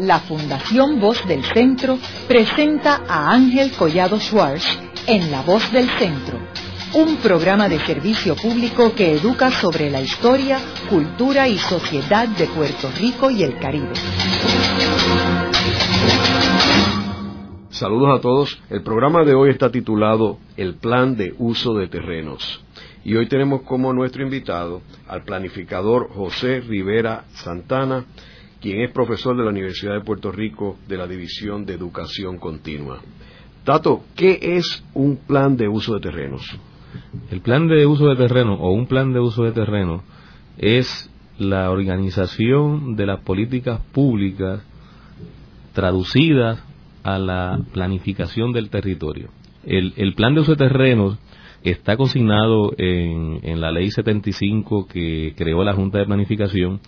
la Fundación Voz del Centro presenta a Ángel Collado Schwartz en La Voz del Centro, un programa de servicio público que educa sobre la historia, cultura y sociedad de Puerto Rico y el Caribe. Saludos a todos. El programa de hoy está titulado El Plan de Uso de Terrenos. Y hoy tenemos como nuestro invitado al planificador José Rivera Santana, quien es profesor de la Universidad de Puerto Rico de la División de Educación Continua. Tato, ¿qué es un plan de uso de terrenos? El plan de uso de terreno o un plan de uso de terreno es la organización de las políticas públicas traducidas a la planificación del territorio. El, plan de uso de terrenos está consignado en, la ley 75 que creó la Junta de Planificación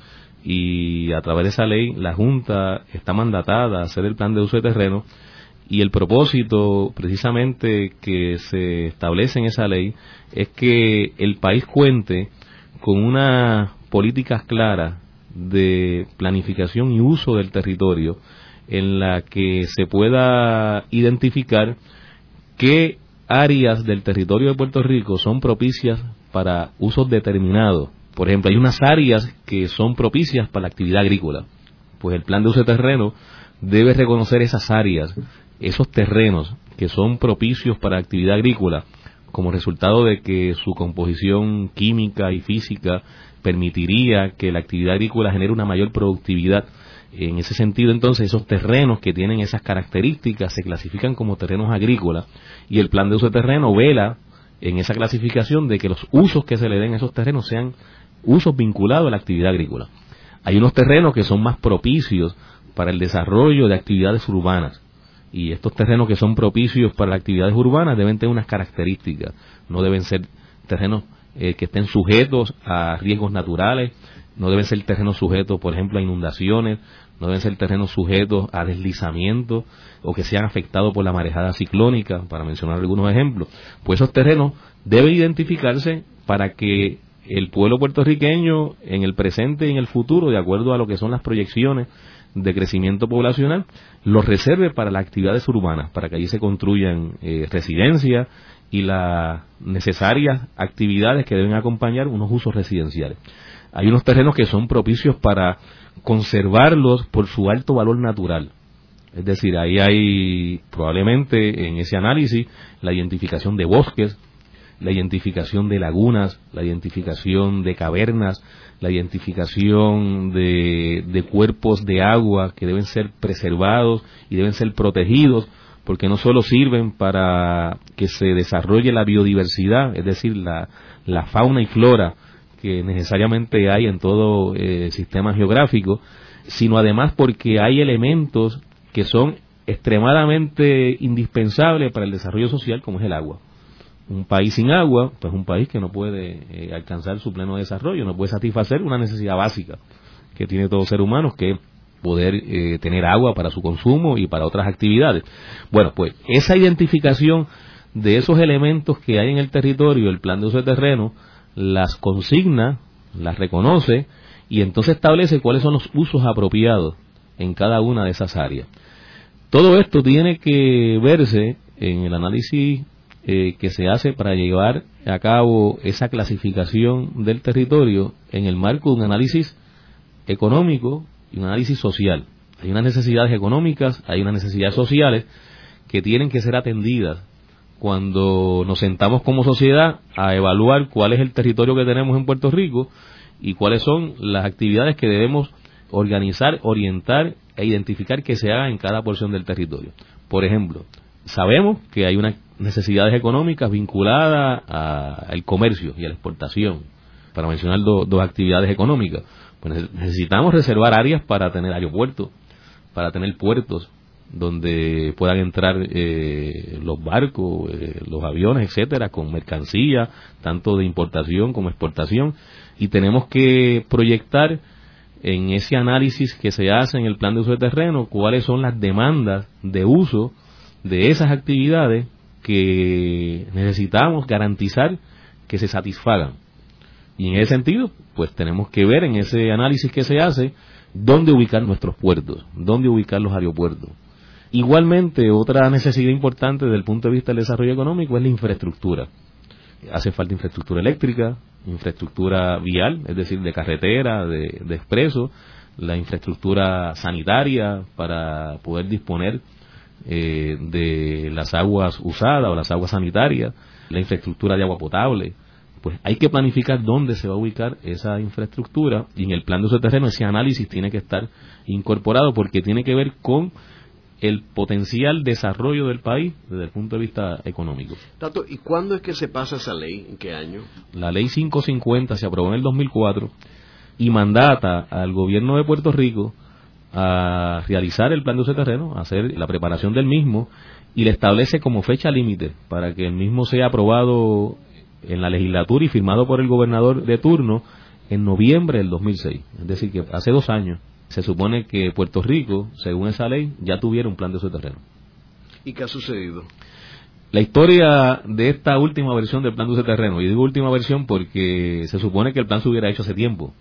y a través de esa ley la Junta está mandatada a hacer el plan de uso de terreno y el propósito precisamente que se establece en esa ley es que el país cuente con unas políticas claras de planificación y uso del territorio en la que se pueda identificar qué áreas del territorio de Puerto Rico son propicias para usos determinados. Por ejemplo, hay unas áreas que son propicias para la actividad agrícola. Pues el plan de uso de terreno debe reconocer esas áreas, esos terrenos que son propicios para la actividad agrícola, como resultado de que su composición química y física permitiría que la actividad agrícola genere una mayor productividad en ese sentido, entonces, esos terrenos que tienen esas características se clasifican como terrenos agrícolas y el plan de uso de terreno vela en esa clasificación de que los usos que se le den a esos terrenos sean usos vinculados a la actividad agrícola. Hay unos terrenos que son más propicios para el desarrollo de actividades urbanas y estos terrenos que son propicios para las actividades urbanas deben tener unas características, no deben ser terrenos eh, que estén sujetos a riesgos naturales, no deben ser terrenos sujetos, por ejemplo, a inundaciones, no deben ser terrenos sujetos a deslizamientos o que sean afectados por la marejada ciclónica, para mencionar algunos ejemplos. Pues esos terrenos deben identificarse para que el pueblo puertorriqueño en el presente y en el futuro, de acuerdo a lo que son las proyecciones de crecimiento poblacional, los reserve para las actividades urbanas, para que allí se construyan eh, residencias y las necesarias actividades que deben acompañar unos usos residenciales hay unos terrenos que son propicios para conservarlos por su alto valor natural. Es decir, ahí hay probablemente en ese análisis la identificación de bosques, la identificación de lagunas, la identificación de cavernas, la identificación de, de, cuerpos de agua que deben ser preservados y deben ser protegidos, porque no solo sirven para que se desarrolle la biodiversidad, es decir, la, la fauna y flora que necesariamente hay en todo eh, sistema geográfico, sino además porque hay elementos que son extremadamente indispensables para el desarrollo social, como es el agua. Un país sin agua, pues es un país que no puede eh, alcanzar su pleno desarrollo, no puede satisfacer una necesidad básica que tiene todo ser humano, que es poder eh, tener agua para su consumo y para otras actividades. Bueno, pues esa identificación de esos elementos que hay en el territorio, el plan de uso de terreno, las consigna, las reconoce y entonces establece cuáles son los usos apropiados en cada una de esas áreas. Todo esto tiene que verse en el análisis eh, que se hace para llevar a cabo esa clasificación del territorio en el marco de un análisis económico y un análisis social. Hay unas necesidades económicas, hay unas necesidades sociales que tienen que ser atendidas cuando nos sentamos como sociedad a evaluar cuál es el territorio que tenemos en Puerto Rico y cuáles son las actividades que debemos organizar, orientar e identificar que se hagan en cada porción del territorio. Por ejemplo, sabemos que hay unas necesidades económicas vinculadas al comercio y a la exportación, para mencionar dos actividades económicas. Pues necesitamos reservar áreas para tener aeropuertos, para tener puertos, donde puedan entrar eh, los barcos, eh, los aviones, etcétera, con mercancía, tanto de importación como exportación, y tenemos que proyectar en ese análisis que se hace en el plan de uso de terreno cuáles son las demandas de uso de esas actividades que necesitamos garantizar que se satisfagan. Y en ese sentido, pues tenemos que ver en ese análisis que se hace dónde ubicar nuestros puertos, dónde ubicar los aeropuertos. Igualmente, otra necesidad importante desde el punto de vista del desarrollo económico es la infraestructura. Hace falta infraestructura eléctrica, infraestructura vial, es decir, de carretera, de, de expreso, la infraestructura sanitaria para poder disponer eh, de las aguas usadas o las aguas sanitarias, la infraestructura de agua potable. Pues hay que planificar dónde se va a ubicar esa infraestructura y en el plan de uso terreno ese análisis tiene que estar incorporado porque tiene que ver con el potencial desarrollo del país desde el punto de vista económico. Tato, ¿y cuándo es que se pasa esa ley? ¿En qué año? La ley 550 se aprobó en el 2004 y mandata al gobierno de Puerto Rico a realizar el plan de uso de terreno, a hacer la preparación del mismo y le establece como fecha límite para que el mismo sea aprobado en la legislatura y firmado por el gobernador de turno en noviembre del 2006. Es decir, que hace dos años se supone que Puerto Rico, según esa ley, ya tuviera un plan de uso de terreno. ¿Y qué ha sucedido? La historia de esta última versión del plan de uso de terreno, y digo última versión porque se supone que el plan se hubiera hecho hace tiempo,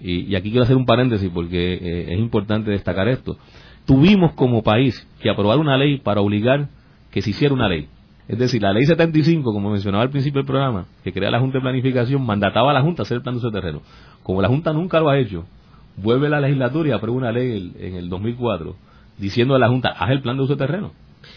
y, aquí quiero hacer un paréntesis porque eh, es importante destacar esto, tuvimos como país que aprobar una ley para obligar que se hiciera una ley. Es decir, la ley 75, como mencionaba al principio del programa, que crea la Junta de Planificación, mandataba a la Junta hacer el plan de uso de terreno. Como la Junta nunca lo ha hecho, vuelve la legislatura y aprueba una ley en el 2004 diciendo a la Junta, haz el plan de uso de terreno.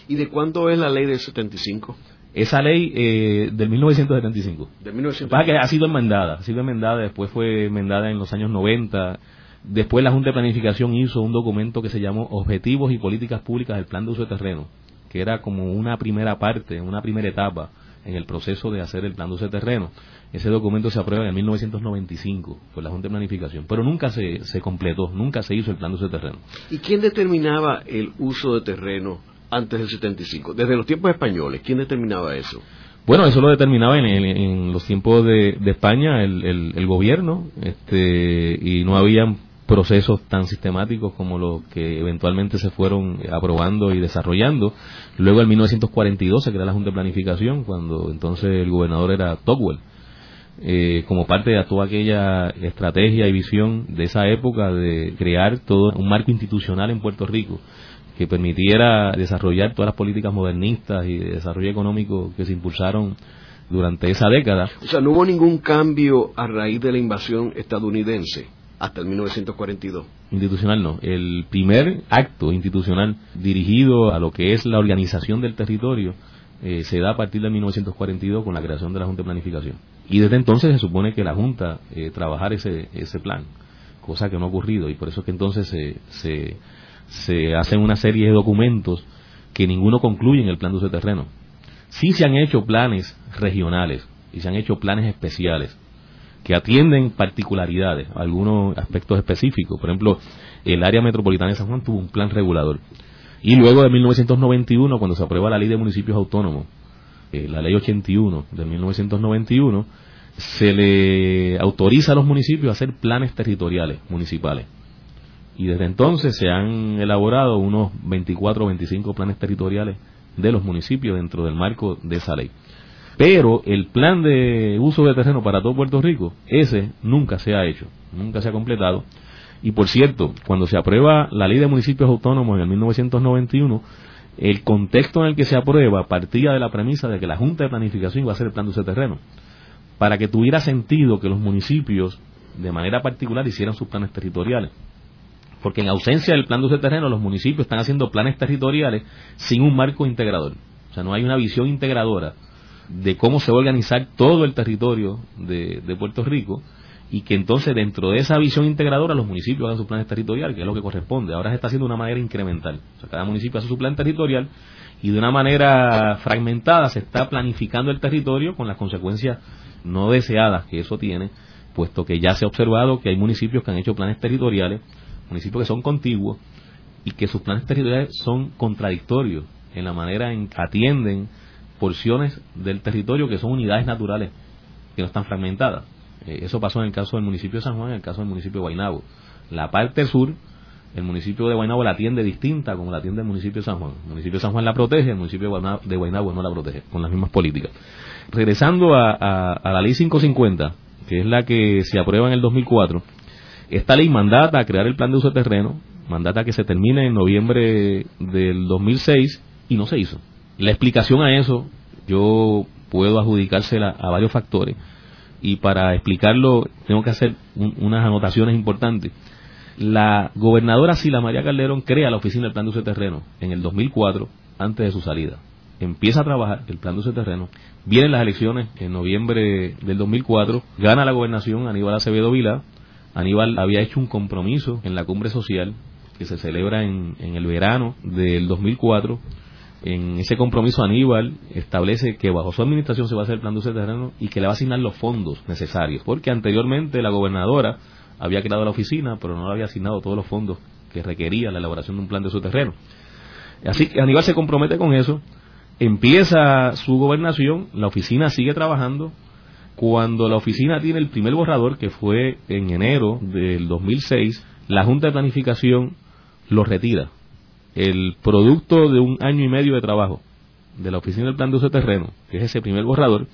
¿Y de cuándo es la ley del 75? Esa ley eh, del 1975. De 1975. Pasa que ha sido enmendada, ha sido enmendada, después fue enmendada en los años 90. Después la Junta de Planificación hizo un documento que se llamó Objetivos y Políticas Públicas del Plan de Uso de Terreno, que era como una primera parte, una primera etapa en el proceso de hacer el plan de uso de terreno. Ese documento se aprueba en 1995 por la Junta de Planificación, pero nunca se, se completó, nunca se hizo el plan de uso de terreno. ¿Y quién determinaba el uso de terreno antes del 75? Desde los tiempos españoles, ¿quién determinaba eso? Bueno, eso lo determinaba en, los tiempos de, España el, gobierno, este, y no había procesos tan sistemáticos como los que eventualmente se fueron aprobando y desarrollando. Luego en 1942 se crea la Junta de Planificación, cuando entonces el gobernador era Tocqueville. Eh, como parte de toda aquella estrategia y visión de esa época de crear todo un marco institucional en Puerto Rico que permitiera desarrollar todas las políticas modernistas y de desarrollo económico que se impulsaron durante esa década. O sea, no hubo ningún cambio a raíz de la invasión estadounidense hasta el 1942. Institucional no. El primer acto institucional dirigido a lo que es la organización del territorio eh, se da a partir de 1942 con la creación de la Junta de Planificación. Y desde entonces se supone que la Junta eh, ese, ese plan, cosa que no ha ocurrido y por eso es que entonces se, se se hacen una serie de documentos que ninguno concluye en el plan de uso de terreno. Sí se han hecho planes regionales y se han hecho planes especiales que atienden particularidades, algunos aspectos específicos. Por ejemplo, el área metropolitana de San Juan tuvo un plan regulador. Y luego de 1991, cuando se aprueba la ley de municipios autónomos, eh, la ley 81 de 1991, se le autoriza a los municipios a hacer planes territoriales municipales y desde entonces se han elaborado unos 24 o 25 planes territoriales de los municipios dentro del marco de esa ley. Pero el plan de uso de terreno para todo Puerto Rico, ese nunca se ha hecho, nunca se ha completado. Y por cierto, cuando se aprueba la ley de municipios autónomos en el 1991, el contexto en el que se aprueba partía de la premisa de que la Junta de Planificación iba a hacer el plan de uso terreno, para que tuviera sentido que los municipios, de manera particular, hicieran sus planes territoriales porque en ausencia del plan de uso de terreno los municipios están haciendo planes territoriales sin un marco integrador. O sea, no hay una visión integradora de cómo se va a organizar todo el territorio de, Puerto Rico y que entonces dentro de esa visión integradora los municipios hagan sus planes territoriales, que es lo que corresponde. Ahora se está haciendo de una manera incremental. O sea, cada municipio hace su plan territorial y de una manera fragmentada se está planificando el territorio con las consecuencias no deseadas que eso tiene, puesto que ya se ha observado que hay municipios que han hecho planes territoriales municipios que son contiguos y que sus planes territoriales son contradictorios en la manera en que atienden porciones del territorio que son unidades naturales que no están fragmentadas. Eh, eso pasó en el caso del municipio de San Juan, en el caso del municipio de Guaynabo. La parte sur, el municipio de Guaynabo la atiende distinta como la atiende el municipio de San Juan. El municipio de San Juan la protege, el municipio de Guaynabo, no la protege, con las mismas políticas. Regresando a, a la ley 550, que es la que se aprueba en el 2004, esta ley mandata a crear el plan de uso de terreno, mandata que se termine en noviembre del 2006 y no se hizo. La explicación a eso yo puedo adjudicársela a varios factores y para explicarlo tengo que hacer unas anotaciones importantes. La gobernadora Sila María Calderón crea la oficina del plan de uso de terreno en el 2004 antes de su salida. Empieza a trabajar el plan de uso de terreno. Vienen las elecciones en noviembre del 2004. Gana la gobernación Aníbal Acevedo Vila. Aníbal había hecho un compromiso en la cumbre social que se celebra en, en el verano del 2004 en ese compromiso Aníbal establece que bajo su administración se va a hacer el plan de uso de terreno y que le va a asignar los fondos necesarios, porque anteriormente la gobernadora había creado la oficina, pero no le había asignado todos los fondos que requería la elaboración de un plan de uso terreno. Así que Aníbal se compromete con eso, empieza su gobernación, la oficina sigue trabajando, cuando la oficina tiene el primer borrador, que fue en enero del 2006, la Junta de Planificación lo retira el producto de un año y medio de trabajo de la Oficina del Plan de Uso de Terreno, que es ese primer borrador,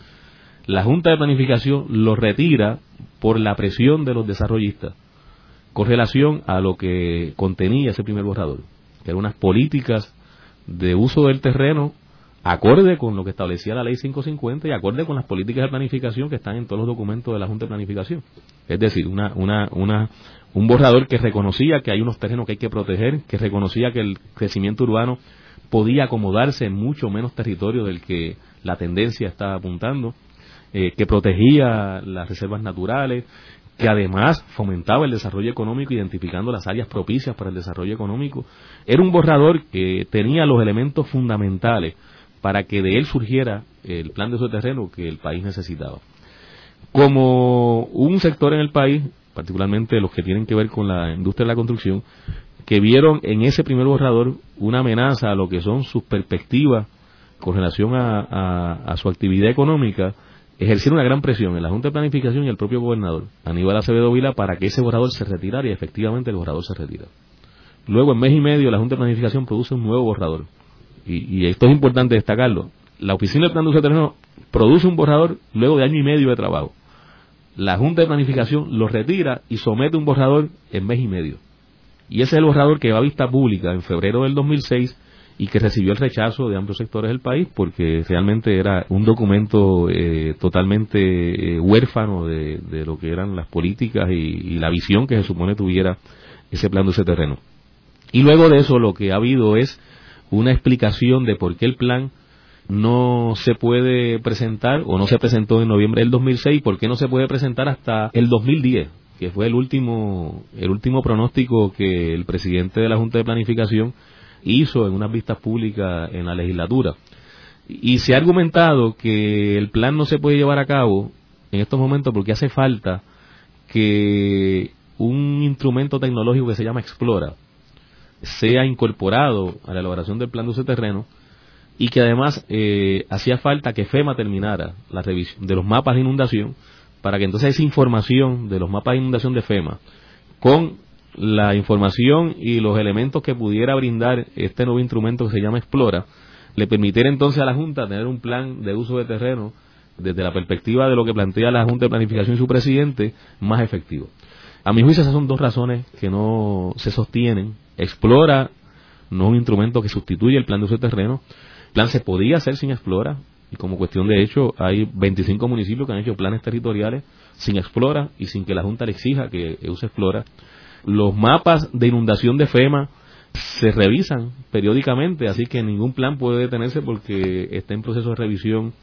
la Junta de Planificación lo retira por la presión de los desarrollistas con relación a lo que contenía ese primer borrador, que eran unas políticas de uso del terreno acorde con lo que establecía la ley 550 y acorde con las políticas de planificación que están en todos los documentos de la Junta de Planificación. Es decir, una, una, una, un borrador que reconocía que hay unos terrenos que hay que proteger, que reconocía que el crecimiento urbano podía acomodarse en mucho menos territorio del que la tendencia está apuntando, eh, que protegía las reservas naturales, que además fomentaba el desarrollo económico identificando las áreas propicias para el desarrollo económico. Era un borrador que tenía los elementos fundamentales para que de él surgiera el plan de uso terreno que el país necesitaba. Como un sector en el país, particularmente los que tienen que ver con la industria de la construcción, que vieron en ese primer borrador una amenaza a lo que son sus perspectivas con relación a, su actividad económica, ejercieron una gran presión en la Junta de Planificación y el propio gobernador, Aníbal Acevedo Vila, para que ese borrador se retirara y efectivamente el borrador se retira. Luego, en mes y medio, la Junta de Planificación produce un nuevo borrador, y, esto es importante destacarlo, la Oficina del Plan de Uso de Terreno produce un borrador luego de año y medio de trabajo. La Junta de Planificación lo retira y somete un borrador en mes y medio. Y ese es el borrador que va a vista pública en febrero del 2006 y que recibió el rechazo de amplios sectores del país porque realmente era un documento eh, totalmente eh, huérfano de, lo que eran las políticas y, y, la visión que se supone tuviera ese plan de terreno. Y luego de eso lo que ha habido es una explicación de por qué el plan no se puede presentar o no se presentó en noviembre del 2006, por qué no se puede presentar hasta el 2010, que fue el último el último pronóstico que el presidente de la Junta de Planificación hizo en unas vistas públicas en la legislatura. Y se ha argumentado que el plan no se puede llevar a cabo en estos momentos porque hace falta que un instrumento tecnológico que se llama Explora, sea incorporado a la elaboración del plan de uso de terreno y que además eh, hacía falta que FEMA terminara la revisión de los mapas de inundación para que entonces esa información de los mapas de inundación de FEMA con la información y los elementos que pudiera brindar este nuevo instrumento que se llama Explora le permitiera entonces a la Junta tener un plan de uso de terreno desde la perspectiva de lo que plantea la Junta de Planificación y su presidente más efectivo. A mi juicio esas son dos razones que no se sostienen Explora no es un instrumento que sustituye el plan de uso de terreno. El plan se podía hacer sin Explora, y como cuestión de hecho hay 25 municipios que han hecho planes territoriales sin Explora y sin que la Junta le exija que use Explora. Los mapas de inundación de FEMA se revisan periódicamente, así que ningún plan puede detenerse porque está en proceso de revisión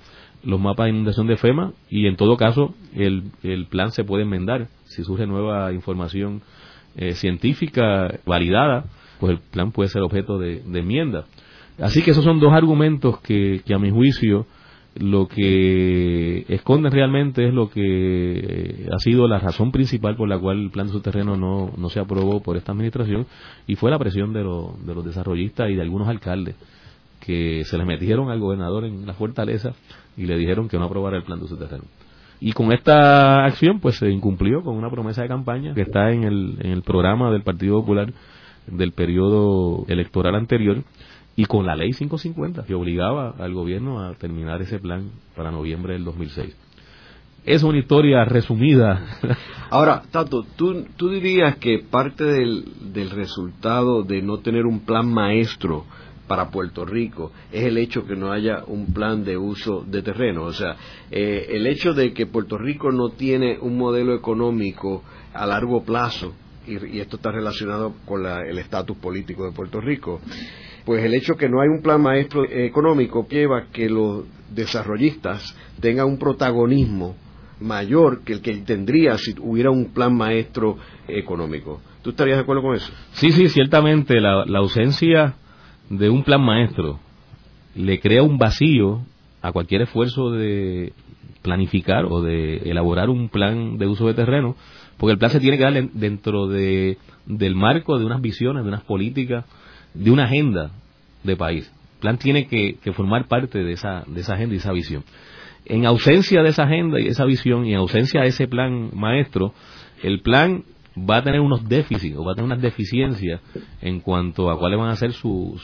los mapas de inundación de FEMA y en todo caso el, el plan se puede enmendar si surge nueva información eh, científica validada, pues el plan puede ser objeto de, enmienda. Así que esos son dos argumentos que, a mi juicio lo que esconden realmente es lo que eh, ha sido la razón principal por la cual el plan de su terreno no, no se aprobó por esta administración y fue la presión de, de los desarrollistas y de algunos alcaldes que se le metieron al gobernador en la fortaleza y le dijeron que no aprobara el plan de su terreno. Y con esta acción, pues se incumplió con una promesa de campaña que está en el, en el programa del Partido Popular del periodo electoral anterior y con la ley 550 que obligaba al gobierno a terminar ese plan para noviembre del 2006. es una historia resumida. Ahora, Tato, ¿tú, tú dirías que parte del, del resultado de no tener un plan maestro para Puerto Rico es el hecho que no haya un plan de uso de terreno. O sea, eh, el hecho de que Puerto Rico no tiene un modelo económico a largo plazo, y, esto está relacionado con el estatus político de Puerto Rico, pues el hecho que no hay un plan maestro económico lleva que los desarrollistas tengan un protagonismo mayor que el que tendría si hubiera un plan maestro económico. ¿Tú estarías de acuerdo con eso? Sí, sí, ciertamente la, la ausencia de un plan maestro le crea un vacío a cualquier esfuerzo de planificar o de elaborar un plan de uso de terreno, porque el plan se tiene que dar dentro de, del marco de unas visiones, de unas políticas, de una agenda de país. El plan tiene que, que formar parte de esa, de esa agenda y esa visión. En ausencia de esa agenda y esa visión y en ausencia de ese plan maestro, el plan va a tener unos déficits o va a tener unas deficiencias en cuanto a cuáles van a ser sus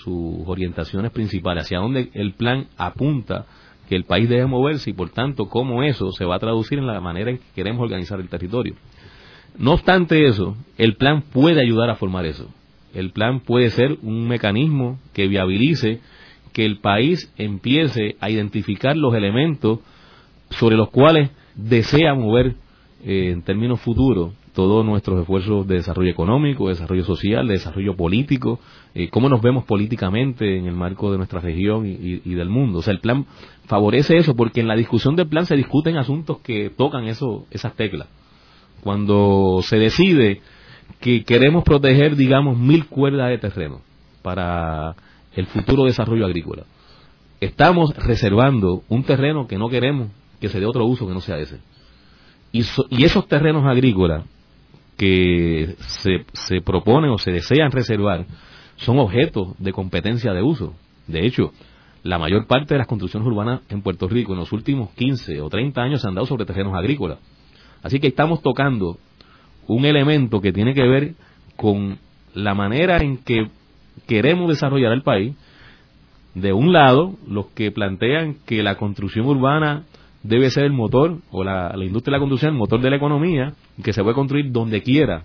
orientaciones principales, hacia dónde el plan apunta que el país debe moverse y por tanto cómo eso se va a traducir en la manera en que queremos organizar el territorio. No obstante eso, el plan puede ayudar a formar eso. El plan puede ser un mecanismo que viabilice que el país empiece a identificar los elementos sobre los cuales desea mover eh, en términos futuros todos nuestros esfuerzos de desarrollo económico, de desarrollo social, de desarrollo político, eh, cómo nos vemos políticamente en el marco de nuestra región y, del mundo. O sea, el plan favorece eso porque en la discusión del plan se discuten asuntos que tocan eso, esas teclas. Cuando se decide que queremos proteger, digamos, mil cuerdas de terreno para el futuro desarrollo agrícola, estamos reservando un terreno que no queremos que se dé otro uso que no sea ese. Y, y esos terrenos agrícolas que se, se proponen o se desean reservar son objetos de competencia de uso. De hecho, la mayor parte de las construcciones urbanas en Puerto Rico en los últimos 15 o 30 años se han dado sobre terrenos agrícolas. Así que estamos tocando un elemento que tiene que ver con la manera en que queremos desarrollar el país. De un lado, los que plantean que la construcción urbana debe ser el motor, o la, industria de la construcción, el motor de la economía, que se puede construir donde quiera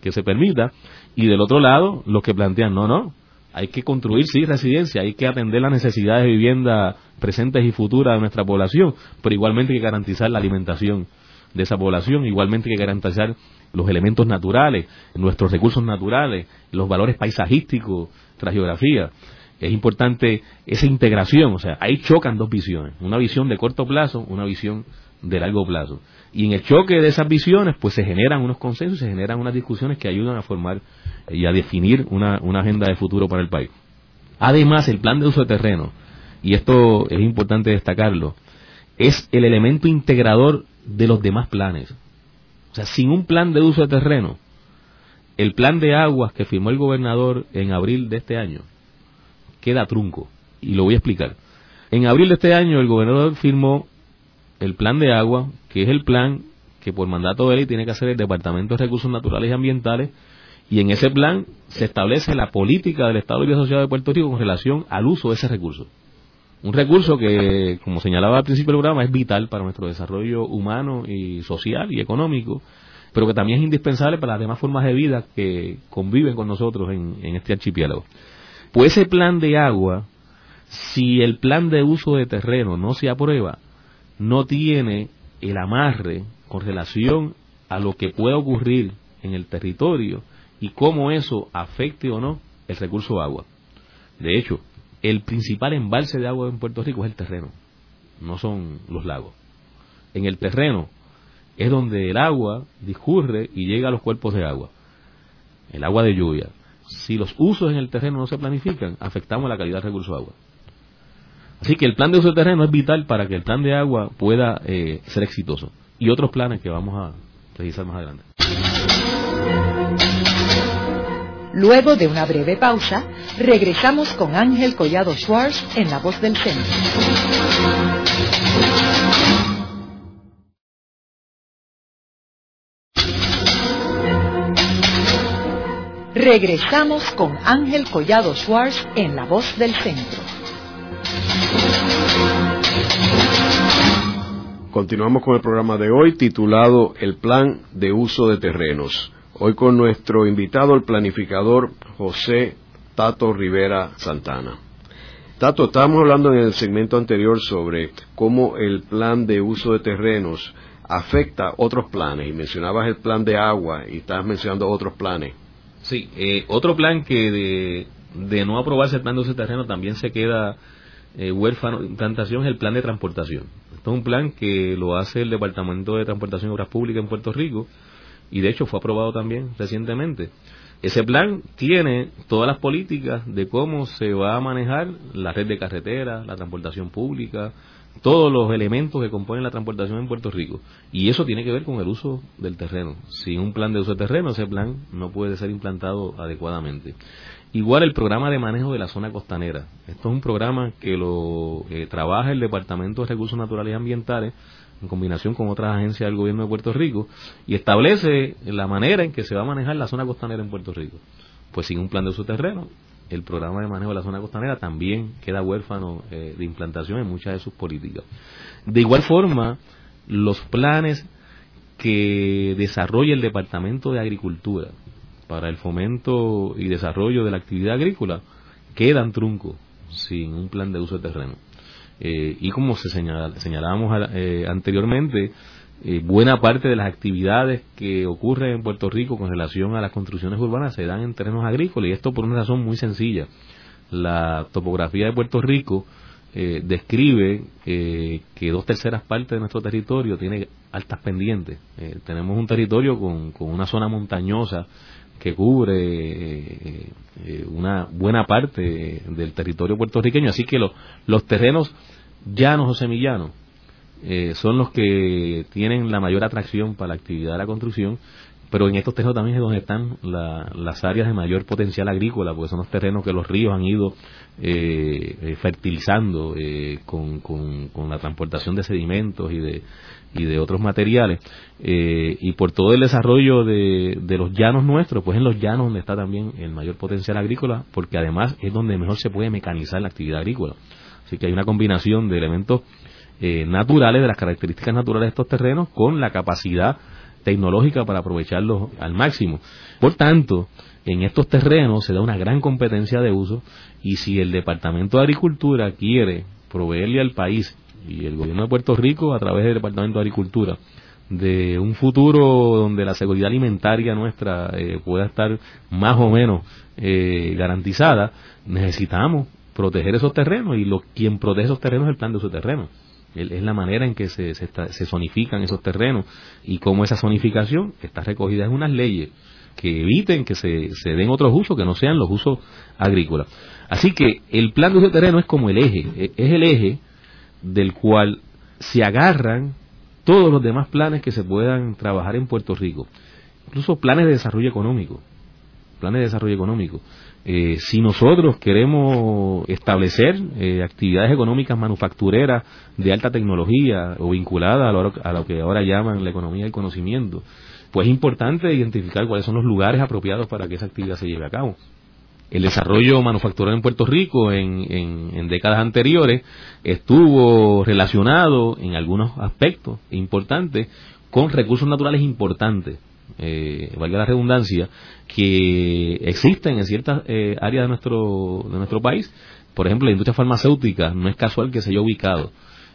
que se permita, y del otro lado, los que plantean, no, no, hay que construir, sí, residencia, hay que atender las necesidades de vivienda presentes y futuras de nuestra población, pero igualmente hay que garantizar la alimentación de esa población, igualmente hay que garantizar los elementos naturales, nuestros recursos naturales, los valores paisajísticos, la geografía es importante esa integración, o sea, ahí chocan dos visiones, una visión de corto plazo, una visión de largo plazo. Y en el choque de esas visiones, pues se generan unos consensos, se generan unas discusiones que ayudan a formar y a definir una, una agenda de futuro para el país. Además, el plan de uso de terreno, y esto es importante destacarlo, es el elemento integrador de los demás planes. O sea, sin un plan de uso de terreno, el plan de aguas que firmó el gobernador en abril de este año queda trunco. Y lo voy a explicar. En abril de este año el gobernador firmó el plan de agua, que es el plan que por mandato de ley tiene que hacer el Departamento de Recursos Naturales y Ambientales, y en ese plan se establece la política del Estado Libre Asociado de Puerto Rico con relación al uso de ese recurso. Un recurso que, como señalaba al principio del programa, es vital para nuestro desarrollo humano y social y económico, pero que también es indispensable para las demás formas de vida que conviven con nosotros en este archipiélago. Pues ese plan de agua, si el plan de uso de terreno no se aprueba, no tiene el amarre con relación a lo que pueda ocurrir en el territorio y cómo eso afecte o no el recurso agua. De hecho, el principal embalse de agua en Puerto Rico es el terreno, no son los lagos. En el terreno es donde el agua discurre y llega a los cuerpos de agua, el agua de lluvia, si los usos en el terreno no se planifican, afectamos la calidad del recurso de agua. Así que el plan de uso del terreno es vital para que el plan de agua pueda eh, ser exitoso. Y otros planes que vamos a revisar más adelante. Luego de una breve pausa, regresamos con Ángel Collado Schwartz en La Voz del Centro. Regresamos con Ángel Collado Schwartz en La Voz del Centro. Continuamos con el programa de hoy titulado El Plan de Uso de Terrenos. Hoy con nuestro invitado, el planificador José Tato Rivera Santana. Tato, estábamos hablando en el segmento anterior sobre cómo el plan de uso de terrenos afecta otros planes y mencionabas el plan de agua y estabas mencionando otros planes. Sí, eh, otro plan que de, no aprobarse el plan de uso terreno también se queda eh, huérfano de implantación es el plan de transportación. Esto es un plan que lo hace el Departamento de Transportación y Obras Públicas en Puerto Rico y de hecho fue aprobado también recientemente. Ese plan tiene todas las políticas de cómo se va a manejar la red de carreteras, la transportación pública, todos los elementos que componen la transportación en Puerto Rico. Y eso tiene que ver con el uso del terreno. Sin un plan de uso de terreno, ese plan no puede ser implantado adecuadamente. Igual el programa de manejo de la zona costanera. Esto es un programa que lo eh, trabaja el Departamento de Recursos Naturales y Ambientales en combinación con otras agencias del gobierno de Puerto Rico, y establece la manera en que se va a manejar la zona costanera en Puerto Rico. Pues sin un plan de uso terreno, el programa de manejo de la zona costanera también queda huérfano eh, de implantación en muchas de sus políticas. De igual forma, los planes que desarrolla el Departamento de Agricultura para el fomento y desarrollo de la actividad agrícola quedan truncos sin un plan de uso de terreno. Eh, y como se señalábamos eh, anteriormente, eh, buena parte de las actividades que ocurren en Puerto Rico con relación a las construcciones urbanas se dan en terrenos agrícolas y esto por una razón muy sencilla. La topografía de Puerto Rico describe que dos terceras partes de nuestro territorio tiene altas pendientes. tenemos un territorio con, una zona montañosa que cubre una buena parte del territorio puertorriqueño, así que los terrenos llanos o semillanos eh, son los que tienen la mayor atracción para la actividad de la construcción, pero en estos terrenos también es donde están las áreas de mayor potencial agrícola, porque son los terrenos que los ríos han ido eh, eh, fertilizando con, con, la transportación de sedimentos y de, y de otros materiales. y por todo el desarrollo de, de los llanos nuestros, pues en los llanos donde está también el mayor potencial agrícola, porque además es donde mejor se puede mecanizar la actividad agrícola. Así que hay una combinación de elementos eh, naturales, de las características naturales de estos terrenos, con la capacidad tecnológica para aprovecharlos al máximo. Por tanto, en estos terrenos se da una gran competencia de uso y si el Departamento de Agricultura quiere proveerle al país y el gobierno de Puerto Rico a través del Departamento de Agricultura de un futuro donde la seguridad alimentaria nuestra eh, pueda estar más o menos eh, garantizada, necesitamos proteger esos terrenos y lo, quien protege esos terrenos es el plan de uso de terreno. Es la manera en que se, se, zonifican esos terrenos y cómo esa zonificación está recogida en unas leyes que eviten que se, se den otros usos que no sean los usos agrícolas. Así que el plan de uso de terreno es como el eje, e, es el eje del cual se agarran todos los demás planes que se puedan trabajar en Puerto Rico, incluso planes de desarrollo económico, planes de desarrollo económico. Eh, si nosotros queremos establecer eh, actividades económicas manufactureras de alta tecnología o vinculadas a lo, que ahora llaman la economía del conocimiento, pues es importante identificar cuáles son los lugares apropiados para que esa actividad se lleve a cabo. El desarrollo manufacturero en Puerto Rico en décadas anteriores estuvo relacionado en algunos aspectos importantes con recursos naturales importantes eh, valga la redundancia, que existen en ciertas eh, áreas de nuestro, de nuestro país. Por ejemplo, la industria farmacéutica no es casual que se haya ubicado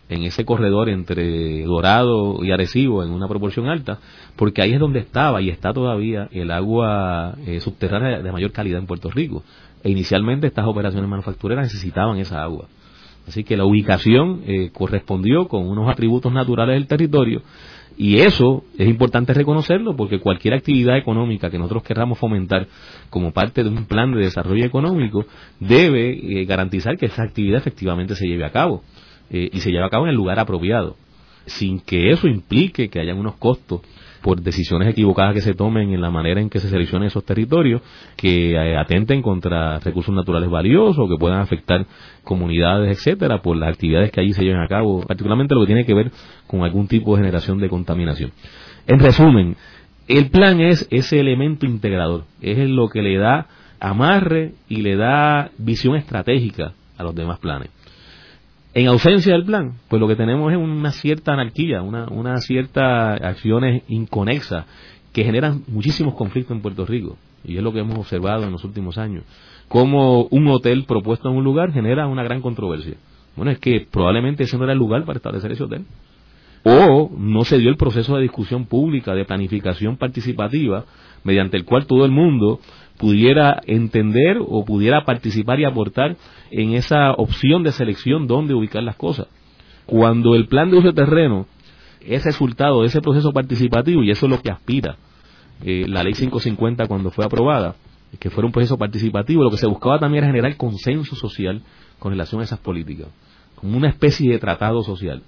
en ese corredor entre Dorado y Arecibo en una proporción alta, porque ahí es donde estaba y está todavía el agua eh, subterránea de mayor calidad en Puerto Rico. E inicialmente estas operaciones manufactureras necesitaban esa agua. Así que la ubicación eh, correspondió con unos atributos naturales del territorio y eso es importante reconocerlo porque cualquier actividad económica que nosotros queramos fomentar como parte de un plan de desarrollo económico debe eh, garantizar que esa actividad efectivamente se lleve a cabo eh, y se lleve a cabo en el lugar apropiado, sin que eso implique que haya unos costos por decisiones equivocadas que se tomen en la manera en que se seleccionen esos territorios, que eh, atenten contra recursos naturales valiosos, que puedan afectar comunidades, etcétera, por las actividades que allí se lleven a cabo, particularmente lo que tiene que ver con algún tipo de generación de contaminación. En resumen, el plan es ese elemento integrador, es lo que le da amarre y le da visión estratégica a los demás planes. En ausencia del plan, pues lo que tenemos es una cierta anarquía, una, una cierta acciones inconexas que generan muchísimos conflictos en Puerto Rico. Y es lo que hemos observado en los últimos años. Como un hotel propuesto en un lugar genera una gran controversia. Bueno, es que probablemente ese no era el lugar para establecer ese hotel. O no se dio el proceso de discusión pública, de planificación participativa, mediante el cual todo el mundo pudiera entender o pudiera participar y aportar en esa opción de selección donde ubicar las cosas. Cuando el plan de uso de terreno es resultado de ese proceso participativo, y eso es lo que aspira eh, la ley 550 cuando fue aprobada, que fuera un proceso participativo, lo que se buscaba también era generar consenso social con relación a esas políticas, como una especie de tratado social.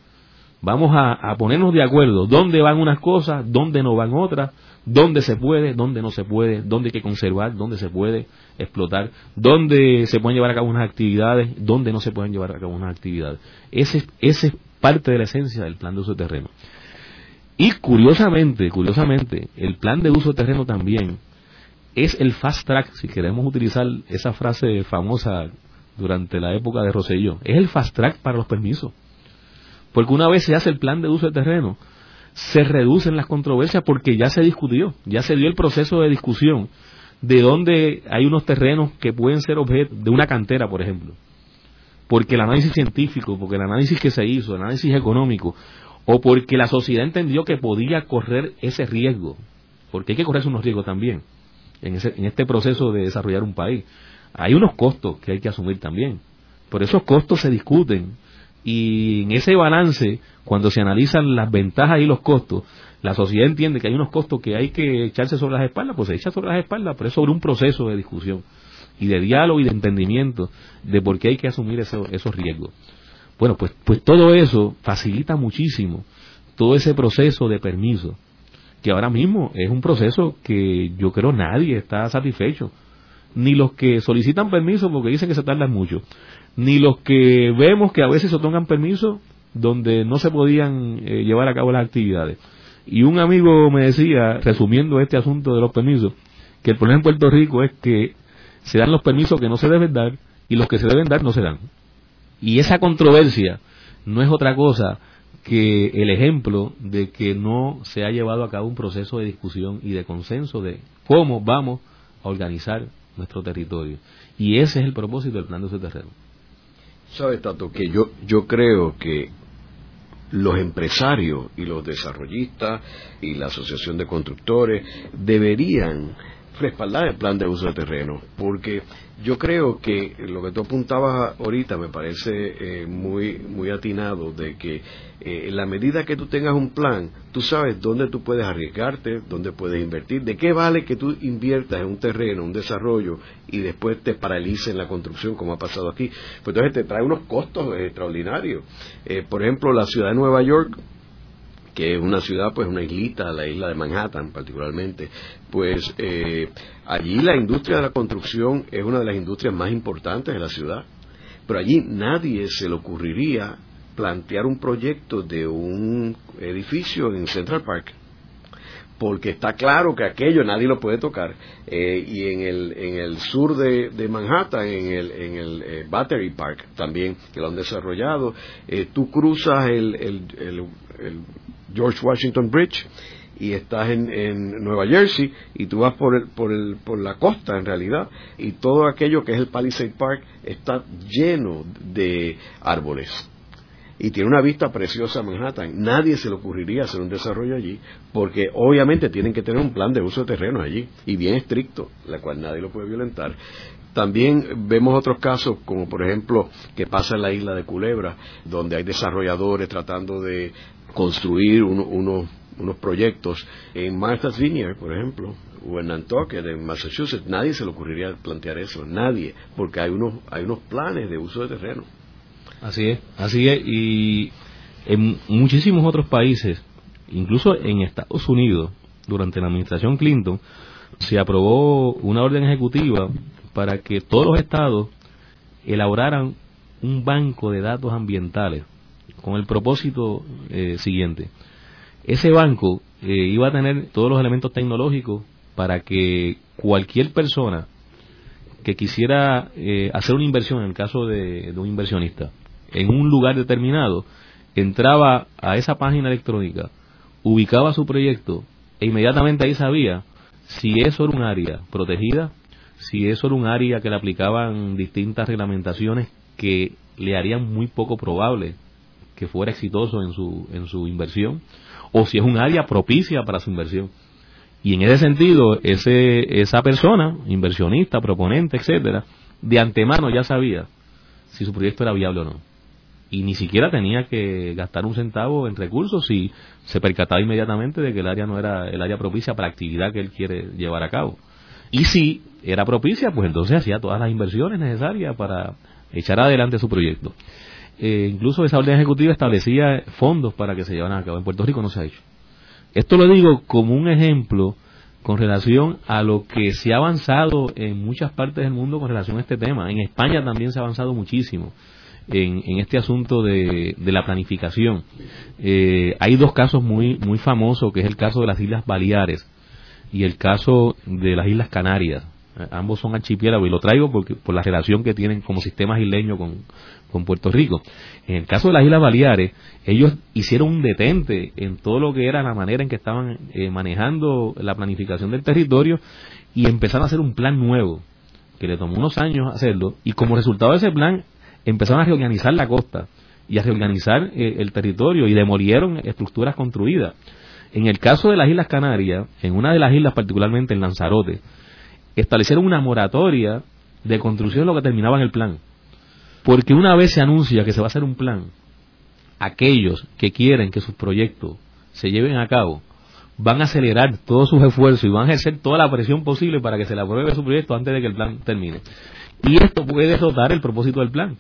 Vamos a, ponernos de acuerdo. Dónde van unas cosas, dónde no van otras, dónde se puede, dónde no se puede, dónde hay que conservar, dónde se puede explotar, dónde se pueden llevar a cabo unas actividades, dónde no se pueden llevar a cabo unas actividades. Ese, ese es parte de la esencia del plan de uso de terreno. Y curiosamente, curiosamente, el plan de uso de terreno también es el fast track, si queremos utilizar esa frase famosa durante la época de Roselló, es el fast track para los permisos. Porque una vez se hace el plan de uso de terreno, se reducen las controversias porque ya se discutió, ya se dio el proceso de discusión de dónde hay unos terrenos que pueden ser objeto de una cantera, por ejemplo. Porque el análisis científico, porque el análisis que se hizo, el análisis económico, o porque la sociedad entendió que podía correr ese riesgo, porque hay que correr unos riesgos también en, ese, en este proceso de desarrollar un país. Hay unos costos que hay que asumir también. Por esos costos se discuten y en ese balance, cuando se analizan las ventajas y los costos, la sociedad entiende que hay unos costos que hay que echarse sobre las espaldas, pues se echa sobre las espaldas, pero es sobre un proceso de discusión y de diálogo y de entendimiento de por qué hay que asumir esos riesgos. Bueno, pues, pues todo eso facilita muchísimo todo ese proceso de permiso, que ahora mismo es un proceso que yo creo nadie está satisfecho, ni los que solicitan permiso porque dicen que se tardan mucho, ni los que vemos que a veces otorgan permisos donde no se podían eh, llevar a cabo las actividades. Y un amigo me decía, resumiendo este asunto de los permisos, que el problema en Puerto Rico es que se dan los permisos que no se deben dar y los que se deben dar no se dan. Y esa controversia no es otra cosa que el ejemplo de que no se ha llevado a cabo un proceso de discusión y de consenso de cómo vamos a organizar nuestro territorio. Y ese es el propósito del plan de uso terreno. Sabes, Tato, que yo, yo creo que los empresarios y los desarrollistas y la Asociación de Constructores deberían respaldar el plan de uso de terreno, porque yo creo que lo que tú apuntabas ahorita me parece eh, muy muy atinado de que eh, en la medida que tú tengas un plan, tú sabes dónde tú puedes arriesgarte, dónde puedes invertir, de qué vale que tú inviertas en un terreno, un desarrollo y después te paralices en la construcción como ha pasado aquí. Pues entonces te trae unos costos extraordinarios. Eh, por ejemplo, la ciudad de Nueva York que es una ciudad, pues una islita, la isla de Manhattan particularmente, pues eh, allí la industria de la construcción es una de las industrias más importantes de la ciudad, pero allí nadie se le ocurriría plantear un proyecto de un edificio en Central Park porque está claro que aquello nadie lo puede tocar. Eh, y en el, en el sur de, Manhattan, en el, en el eh, Battery Park también, que lo han desarrollado, tú cruzas el, el, George Washington Bridge y estás en, Nueva Jersey y tú vas por, el, por, el, por la costa en realidad y todo aquello que es el Palisade Park está lleno de árboles y tiene una vista preciosa a Manhattan. Nadie se le ocurriría hacer un desarrollo allí porque obviamente tienen que tener un plan de uso de terreno allí y bien estricto, la cual nadie lo puede violentar. También vemos otros casos, como por ejemplo que pasa en la isla de Culebra, donde hay desarrolladores tratando de construir unos proyectos. En Martha's Vineyard, por ejemplo, o en Nantucket, en Massachusetts, nadie se le ocurriría plantear eso, nadie, porque hay unos, hay unos planes de uso de terreno. Así es, así es, y en muchísimos otros países, incluso en Estados Unidos, durante la administración Clinton, se aprobó una orden ejecutiva para que todos los estados elaboraran un banco de datos ambientales con el propósito eh, siguiente. Ese banco eh, iba a tener todos los elementos tecnológicos para que cualquier persona que quisiera eh, hacer una inversión, en el caso de, un inversionista, en un lugar determinado, entraba a esa página electrónica, ubicaba su proyecto e inmediatamente ahí sabía si eso era un área protegida, si eso era un área que le aplicaban distintas reglamentaciones que le harían muy poco probable que fuera exitoso en su, en su inversión, o si es un área propicia para su inversión. Y en ese sentido, ese, esa persona, inversionista, proponente, etcétera, de antemano ya sabía si su proyecto era viable o no. Y ni siquiera tenía que gastar un centavo en recursos si se percataba inmediatamente de que el área no era el área propicia para la actividad que él quiere llevar a cabo. Y si era propicia, pues entonces hacía todas las inversiones necesarias para echar adelante su proyecto. Eh, incluso esa orden ejecutiva establecía fondos para que se llevaran a cabo. En Puerto Rico no se ha hecho. Esto lo digo como un ejemplo con relación a lo que se ha avanzado en muchas partes del mundo con relación a este tema. En España también se ha avanzado muchísimo en, este asunto de, la planificación. Eh, hay dos casos muy, muy famosos, que es el caso de las Islas Baleares y el caso de las Islas Canarias. Eh, ambos son archipiélagos y lo traigo porque, por la relación que tienen como sistemas isleños con, con Puerto Rico. En el caso de las Islas Baleares, ellos hicieron un detente en todo lo que era la manera en que estaban eh, manejando la planificación del territorio y empezaron a hacer un plan nuevo, que le tomó unos años hacerlo, y como resultado de ese plan empezaron a reorganizar la costa y a reorganizar eh, el territorio y demolieron estructuras construidas. En el caso de las Islas Canarias, en una de las islas particularmente en Lanzarote, establecieron una moratoria de construcción lo que terminaba en el plan porque una vez se anuncia que se va a hacer un plan, aquellos que quieren que sus proyectos se lleven a cabo van a acelerar todos sus esfuerzos y van a ejercer toda la presión posible para que se le apruebe su proyecto antes de que el plan termine. Y esto puede derrotar el propósito del plan,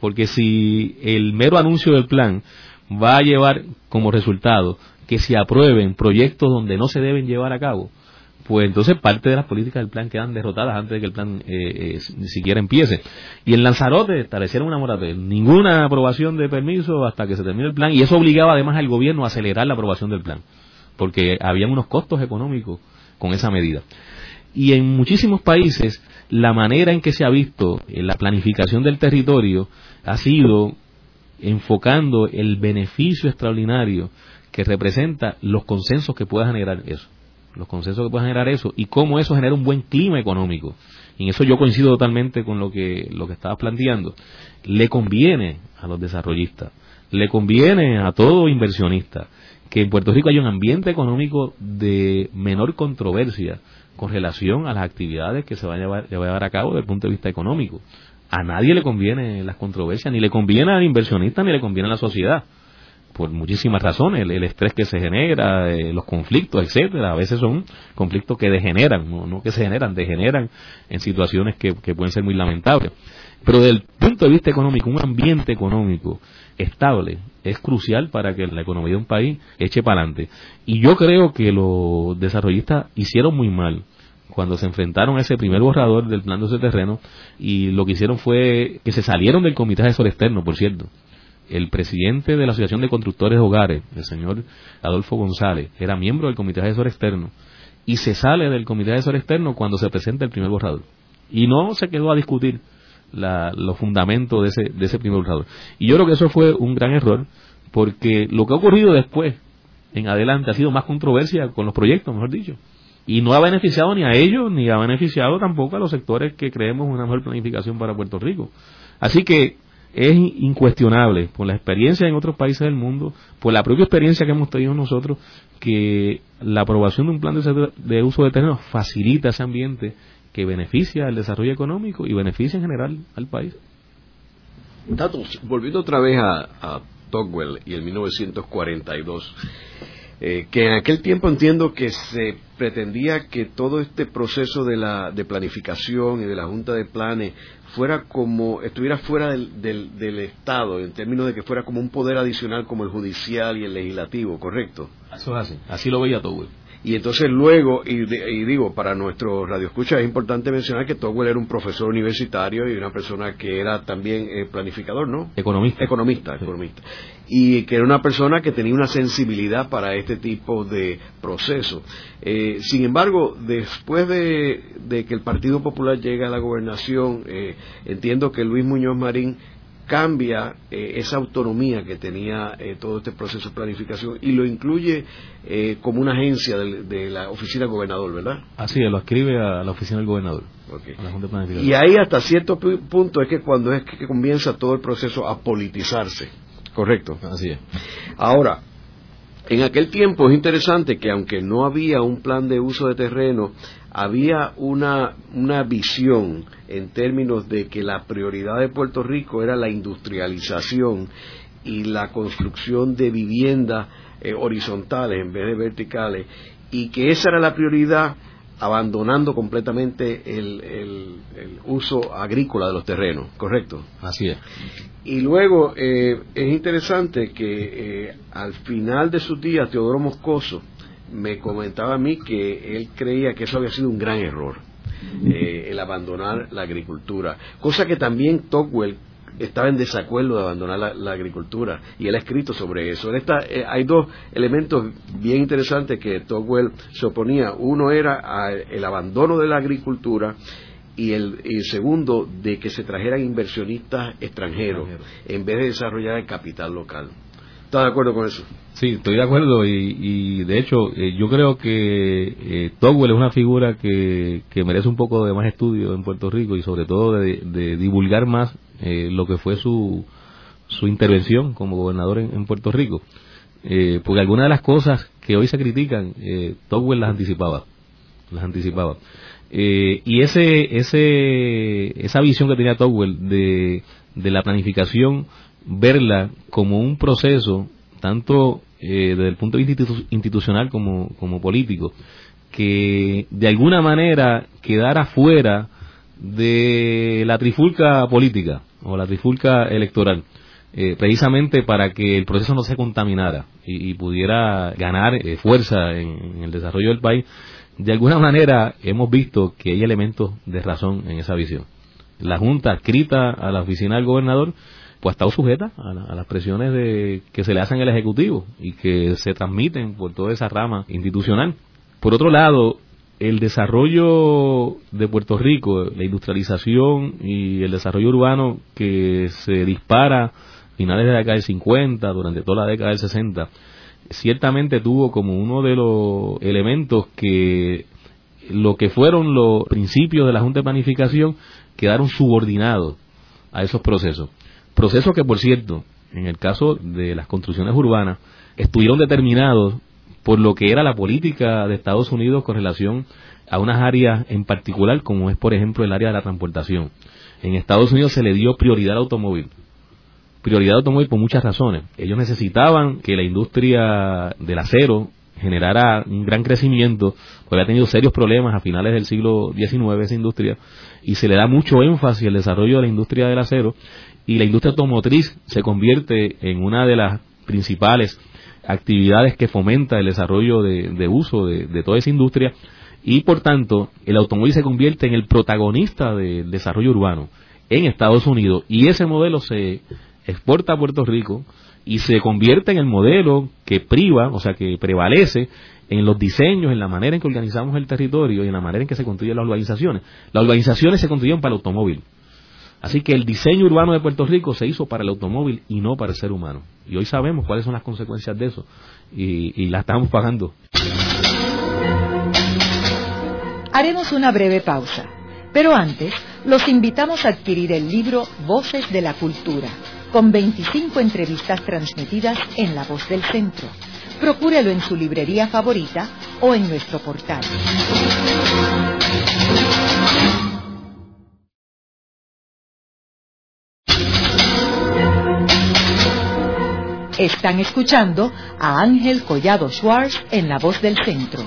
porque si el mero anuncio del plan va a llevar como resultado que se aprueben proyectos donde no se deben llevar a cabo, pues entonces parte de las políticas del plan quedan derrotadas antes de que el plan eh, eh, ni siquiera empiece. Y en Lanzarote establecieron una moratoria, ninguna aprobación de permiso hasta que se termine el plan, y eso obligaba además al gobierno a acelerar la aprobación del plan, porque habían unos costos económicos con esa medida. Y en muchísimos países, la manera en que se ha visto en la planificación del territorio ha sido enfocando el beneficio extraordinario que representa los consensos que pueda generar eso los consensos que puede generar eso y cómo eso genera un buen clima económico. Y en eso yo coincido totalmente con lo que, lo que estabas planteando. Le conviene a los desarrollistas, le conviene a todo inversionista que en Puerto Rico haya un ambiente económico de menor controversia con relación a las actividades que se van a llevar, a llevar a cabo desde el punto de vista económico. A nadie le conviene las controversias, ni le conviene al inversionista, ni le conviene a la sociedad por muchísimas razones, el, estrés que se genera, eh, los conflictos, etcétera, a veces son conflictos que degeneran, no, que se generan, degeneran en situaciones que, pueden ser muy lamentables. Pero desde el punto de vista económico, un ambiente económico estable es crucial para que la economía de un país eche para adelante. Y yo creo que los desarrollistas hicieron muy mal cuando se enfrentaron a ese primer borrador del plan de ese terreno y lo que hicieron fue que se salieron del Comité Asesor Externo, por cierto el presidente de la Asociación de Constructores de Hogares, el señor Adolfo González, era miembro del Comité Asesor Externo y se sale del Comité Asesor Externo cuando se presenta el primer borrador. Y no se quedó a discutir los fundamentos de ese, de ese primer borrador. Y yo creo que eso fue un gran error porque lo que ha ocurrido después, en adelante, ha sido más controversia con los proyectos, mejor dicho. Y no ha beneficiado ni a ellos, ni ha beneficiado tampoco a los sectores que creemos una mejor planificación para Puerto Rico. Así que es incuestionable por la experiencia en otros países del mundo, por la propia experiencia que hemos tenido nosotros, que la aprobación de un plan de, uso de terreno facilita ese ambiente que beneficia al desarrollo económico y beneficia en general al país. volviendo otra vez a, a Togwell y el 1942, eh, que en aquel tiempo entiendo que se pretendía que todo este proceso de, la, de planificación y de la Junta de Planes fuera como, estuviera fuera del, del, Estado, en términos de que fuera como un poder adicional como el judicial y el legislativo, ¿correcto? Eso es así, así lo veía todo. Y entonces luego, y, digo, para nuestro radioescucha es importante mencionar que Togwell era un profesor universitario y una persona que era también eh, planificador, ¿no? Economista. Economista, economista. Y que era una persona que tenía una sensibilidad para este tipo de procesos. Eh, sin embargo, después de, que el Partido Popular llega a la gobernación, eh, entiendo que Luis Muñoz Marín cambia eh, esa autonomía que tenía eh, todo este proceso de planificación y lo incluye eh, como una agencia de, la oficina del gobernador, ¿verdad? Así es, lo escribe a la oficina del gobernador. y ahí hasta cierto punto es que cuando es que comienza todo el proceso a politizarse, ¿correcto? Así es. Ahora, en aquel tiempo es interesante que aunque no había un plan de uso de terreno, había una, visión en términos de que la prioridad de Puerto Rico era la industrialización y la construcción de viviendas eh, horizontales en vez de verticales y que esa era la prioridad abandonando completamente el, uso agrícola de los terrenos, ¿correcto? Así es. Y luego eh, es interesante que eh, al final de sus días Teodoro Moscoso me comentaba a mí que él creía que eso había sido un gran error, eh, el abandonar la agricultura, cosa que también Tocqueville estaba en desacuerdo de abandonar la, agricultura y él ha escrito sobre eso. Eh, hay dos elementos bien interesantes que Tocqueville se oponía. Uno era el abandono de la agricultura y el, segundo de que se trajeran inversionistas extranjeros en vez de desarrollar el capital local. ¿Estás de acuerdo con eso? Sí, estoy de acuerdo y, de hecho eh, yo creo que eh, Togwell es una figura que, merece un poco de más estudio en Puerto Rico y sobre todo de, divulgar más eh, lo que fue su, su intervención como gobernador en, Puerto Rico. Eh, porque algunas de las cosas que hoy se critican, eh, Togwell las anticipaba, las anticipaba. y ese, ese, esa visión que tenía Togwell de, de la planificación verla como un proceso, tanto eh, desde el punto de vista institucional como, como político, que de alguna manera quedara fuera de la trifulca política o la trifulca electoral, eh, precisamente para que el proceso no se contaminara y, pudiera ganar eh, fuerza en, el desarrollo del país. De alguna manera hemos visto que hay elementos de razón en esa visión. La Junta escrita a la oficina del gobernador pues ha estado sujeta a, las presiones de, que se le hacen al Ejecutivo y que se transmiten por toda esa rama institucional. Por otro lado, el desarrollo de Puerto Rico, la industrialización y el desarrollo urbano que se dispara finales de la década del 50, durante toda la década del 60, ciertamente tuvo como uno de los elementos que lo que fueron los principios de la Junta de Planificación quedaron subordinados a esos procesos. Procesos que, por cierto, en el caso de las construcciones urbanas, estuvieron determinados por lo que era la política de Estados Unidos con relación a unas áreas en particular, como es, por ejemplo, el área de la transportación. En Estados Unidos se le dio prioridad al automóvil. Prioridad al automóvil por muchas razones. Ellos necesitaban que la industria del acero generara un gran crecimiento, porque había tenido serios problemas a finales del siglo XIX esa industria, y se le da mucho énfasis al desarrollo de la industria del acero, y la industria automotriz se convierte en una de las principales actividades que fomenta el desarrollo de, uso de, toda esa industria y por tanto el automóvil se convierte en el protagonista del desarrollo urbano en Estados Unidos y ese modelo se exporta a Puerto Rico y se convierte en el modelo que priva, o sea, que prevalece en los diseños, en la manera en que organizamos el territorio y en la manera en que se construyen las urbanizaciones. Las urbanizaciones se construyen para el automóvil. Así que el diseño urbano de Puerto Rico se hizo para el automóvil y no para el ser humano. Y hoy sabemos cuáles son las consecuencias de eso y, la estamos pagando. Haremos una breve pausa, pero antes los invitamos a adquirir el libro Voces de la Cultura, con 25 entrevistas transmitidas en La Voz del Centro. Procúrelo en su librería favorita o en nuestro portal. Están escuchando a Ángel Collado Schwartz en La Voz del Centro.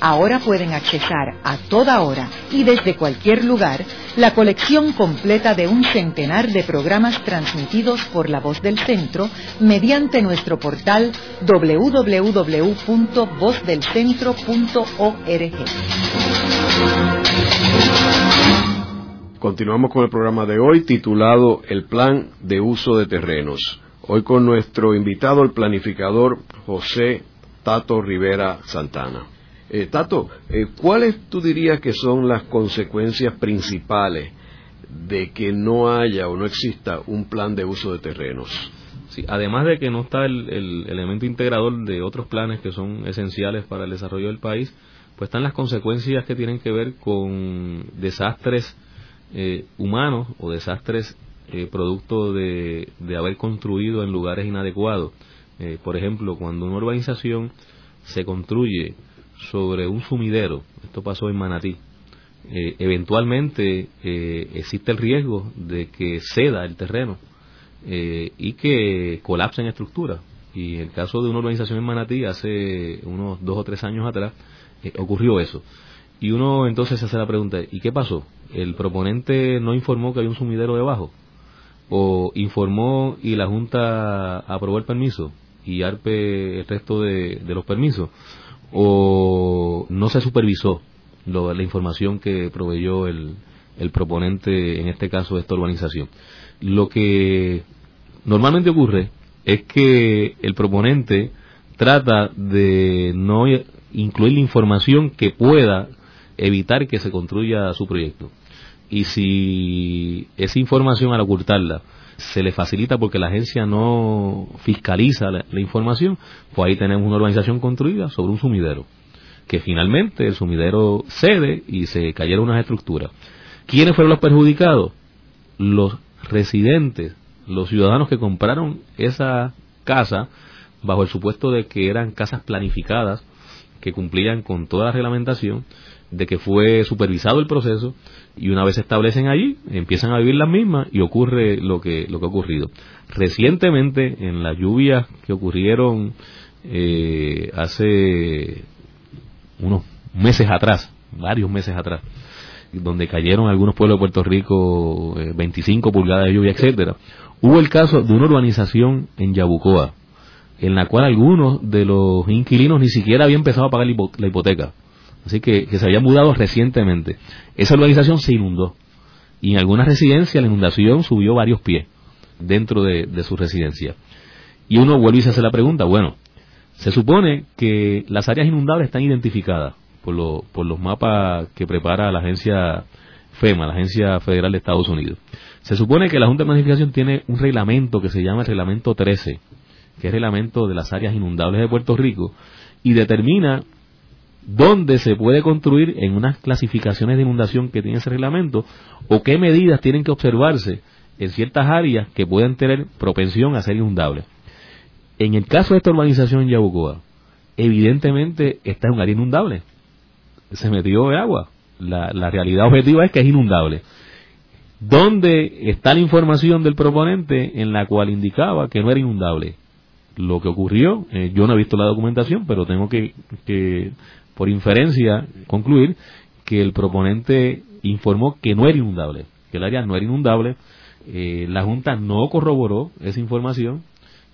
Ahora pueden accesar a toda hora y desde cualquier lugar la colección completa de un centenar de programas transmitidos por La Voz del Centro mediante nuestro portal www.vozdelcentro.org. Continuamos con el programa de hoy titulado El Plan de Uso de Terrenos. Hoy con nuestro invitado, el planificador José Tato Rivera Santana. Eh, Tato, eh, ¿cuáles tú dirías que son las consecuencias principales de que no haya o no exista un plan de uso de terrenos. Sí, además de que no está el, elemento integrador de otros planes que son esenciales para el desarrollo del país, pues están las consecuencias que tienen que ver con desastres eh, humanos o desastres eh, producto de, haber construido en lugares inadecuados. Eh, por ejemplo, cuando una urbanización se construye sobre un sumidero, esto pasó en Manatí, eh, eventualmente eh, existe el riesgo de que ceda el terreno y que colapse en estructura. Y en el caso de una urbanización en Manatí, hace unos dos o tres años atrás, ocurrió eso. Y uno entonces se hace la pregunta, ¿y qué pasó? ¿El proponente no informó que había un sumidero debajo? ¿O informó y la Junta aprobó el permiso y ARPE el resto de los permisos? ¿O no se supervisó la información que proveyó el, el proponente, en este caso de esta urbanización. Lo que normalmente ocurre es que el proponente trata de no incluir la información que pueda evitar que se construya su proyecto. Y si esa información al ocultarla se le facilita porque la agencia no fiscaliza la, información, pues ahí tenemos una urbanización construida sobre un sumidero que finalmente el sumidero cede y se cayeron unas estructuras. ¿Quiénes fueron los perjudicados? Los residentes, los ciudadanos que compraron esa casa bajo el supuesto de que eran casas planificadas, que cumplían con toda la reglamentación, de que fue supervisado el proceso y una vez se establecen allí, empiezan a vivir las mismas y ocurre lo que, lo que ha ocurrido. Recientemente, en las lluvias que ocurrieron eh, hace unos meses atrás, varios meses atrás, donde cayeron algunos pueblos de Puerto Rico 25 eh, pulgadas de lluvia, etcétera. Hubo el caso de una urbanización en Yabucoa, en la cual algunos de los inquilinos ni siquiera habían empezado a pagar la hipoteca. Así que, se habían mudado recientemente. Esa urbanización se inundó. Y en algunas residencias la inundación subió varios pies dentro de, de su residencia. Y uno vuelve y se hace la pregunta, bueno, se supone que las áreas inundables están identificadas por, por los mapas que prepara la agencia FEMA, la Agencia Federal de Estados Unidos. Se supone que la Junta de Planificación tiene un reglamento que se llama el Reglamento 13, que es el reglamento de las áreas inundables de Puerto Rico, y determina dónde se puede construir en unas clasificaciones de inundación que tiene ese reglamento o qué medidas tienen que observarse en ciertas áreas que pueden tener propensión a ser inundables. En el caso de esta urbanización en Yabucoa, evidentemente está en un área inundable. Se metió de agua. La, realidad objetiva es que es inundable. ¿Dónde está la información del proponente en la cual indicaba que no era inundable? Lo que ocurrió, eh, yo no he visto la documentación, pero tengo que, por inferencia, concluir que el proponente informó que no era inundable, que el área no era inundable. Eh, la Junta no corroboró esa información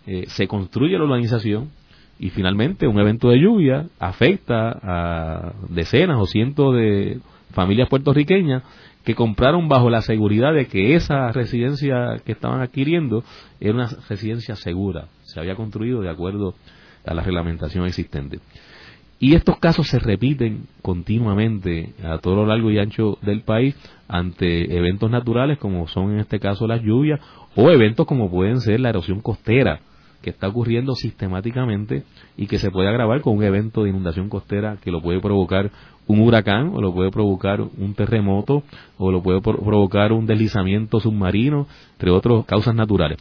eh, se construye la urbanización y finalmente un evento de lluvia afecta a decenas o cientos de familias puertorriqueñas que compraron bajo la seguridad de que esa residencia que estaban adquiriendo era una residencia segura, se había construido de acuerdo a la reglamentación existente. Y estos casos se repiten continuamente a todo lo largo y ancho del país ante eventos naturales como son en este caso las lluvias o eventos como pueden ser la erosión costera que está ocurriendo sistemáticamente y que se puede agravar con un evento de inundación costera que lo puede provocar un huracán o lo puede provocar un terremoto o lo puede provocar un deslizamiento submarino, entre otras causas naturales.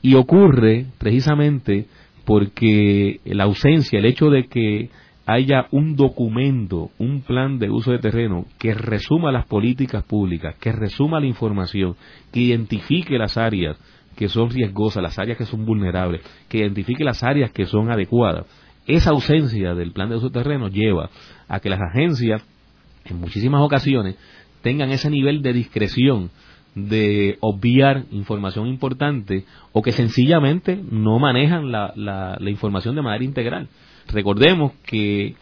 Y ocurre precisamente porque la ausencia, el hecho de que haya un documento, un plan de uso de terreno que resuma las políticas públicas, que resuma la información, que identifique las áreas que son riesgosas, las áreas que son vulnerables, que identifique las áreas que son adecuadas. Esa ausencia del plan de uso de terreno lleva a que las agencias, en muchísimas ocasiones, tengan ese nivel de discreción de obviar información importante o que sencillamente no manejan la, la, la información de manera integral. Recordemos que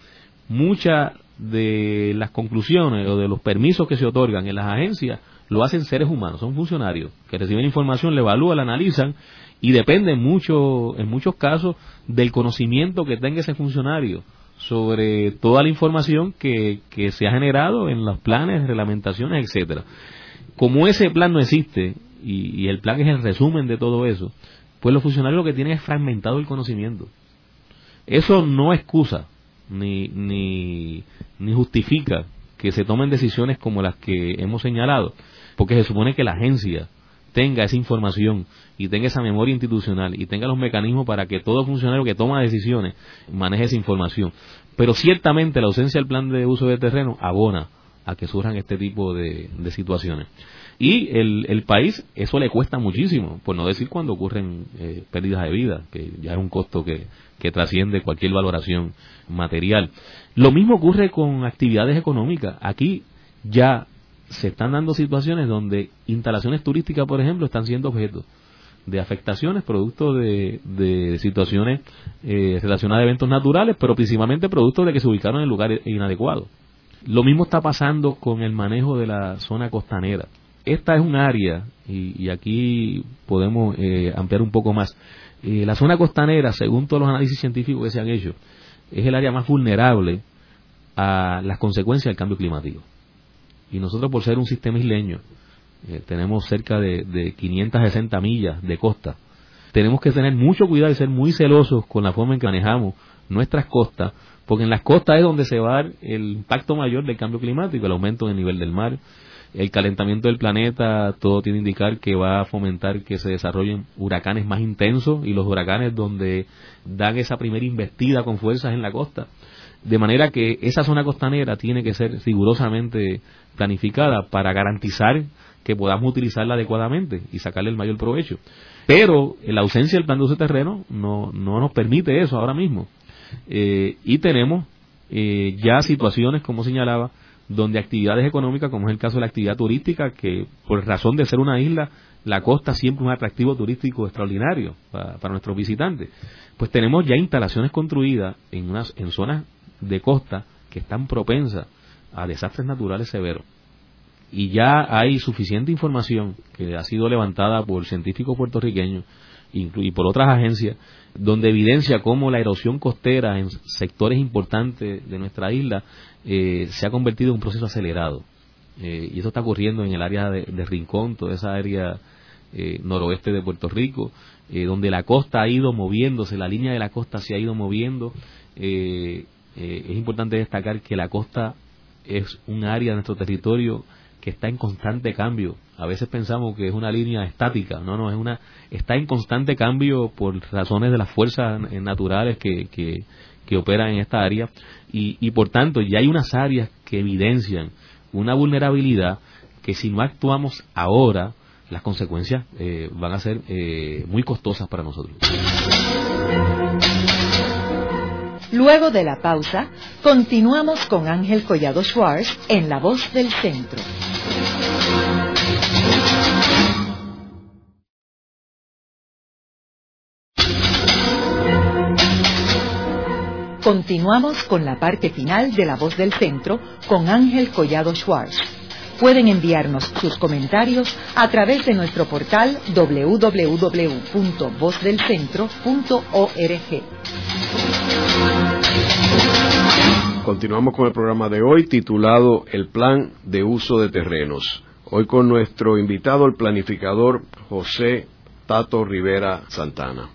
muchas de las conclusiones o de los permisos que se otorgan en las agencias lo hacen seres humanos, son funcionarios que reciben información, la evalúan, la analizan y depende mucho, en muchos casos del conocimiento que tenga ese funcionario sobre toda la información que, que se ha generado en los planes, reglamentaciones, etcétera. como ese plan no existe y, el plan es el resumen de todo eso, pues los funcionarios lo que tienen es fragmentado el conocimiento. Eso no excusa ni, ni, justifica que se tomen decisiones como las que hemos señalado, porque se supone que la agencia tenga esa información y tenga esa memoria institucional y tenga los mecanismos para que todo funcionario que toma decisiones maneje esa información. Pero ciertamente la ausencia del plan de uso de terreno abona a que surjan este tipo de, situaciones. Y el, país, eso le cuesta muchísimo, por no decir cuando ocurren eh, pérdidas de vida, que ya es un costo que, que trasciende cualquier valoración material. Lo mismo ocurre con actividades económicas. Aquí ya se están dando situaciones donde instalaciones turísticas, por ejemplo, están siendo objeto de afectaciones producto de, situaciones eh, relacionadas a eventos naturales, pero principalmente producto de que se ubicaron en lugares inadecuados. Lo mismo está pasando con el manejo de la zona costanera. Esta es un área, y, aquí podemos eh, ampliar un poco más, eh, la zona costanera, según todos los análisis científicos que se han hecho, es el área más vulnerable a las consecuencias del cambio climático. Y nosotros, por ser un sistema isleño, eh, tenemos cerca de, de 560 millas de costa. Tenemos que tener mucho cuidado y ser muy celosos con la forma en que manejamos nuestras costas, porque en las costas es donde se va a dar el impacto mayor del cambio climático, el aumento del nivel del mar, el calentamiento del planeta, todo tiene que indicar que va a fomentar que se desarrollen huracanes más intensos y los huracanes donde dan esa primera investida con fuerzas en la costa. De manera que esa zona costanera tiene que ser rigurosamente planificada para garantizar que podamos utilizarla adecuadamente y sacarle el mayor provecho. Pero la ausencia del plan de uso terreno no, no nos permite eso ahora mismo. Eh, y tenemos eh, ya situaciones, como señalaba, donde actividades económicas, como es el caso de la actividad turística, que por razón de ser una isla, la costa siempre es un atractivo turístico extraordinario para, nuestros visitantes. Pues tenemos ya instalaciones construidas en, unas, en zonas de costa que están propensas a desastres naturales severos. Y ya hay suficiente información que ha sido levantada por científicos puertorriqueños y por otras agencias, donde evidencia cómo la erosión costera en sectores importantes de nuestra isla eh, se ha convertido en un proceso acelerado. Eh, y eso está ocurriendo en el área de, Rincón, toda esa área eh, noroeste de Puerto Rico, donde la costa ha ido moviéndose, la línea de la costa se ha ido moviendo. es importante destacar que la costa es un área de nuestro territorio que está en constante cambio. A veces pensamos que es una línea estática, no, no, es una, está en constante cambio por razones de las fuerzas naturales que, que, operan en esta área y, y por tanto ya hay unas áreas que evidencian una vulnerabilidad que si no actuamos ahora, las consecuencias eh, van a ser eh, muy costosas para nosotros. Luego de la pausa, continuamos con Ángel Collado Schwartz en La Voz del Centro. Continuamos con la parte final de La Voz del Centro con Ángel Collado Schwartz. Pueden enviarnos sus comentarios a través de nuestro portal www.vozdelcentro.org. Continuamos con el programa de hoy titulado El Plan de Uso de Terrenos. Hoy con nuestro invitado, el planificador José Tato Rivera Santana.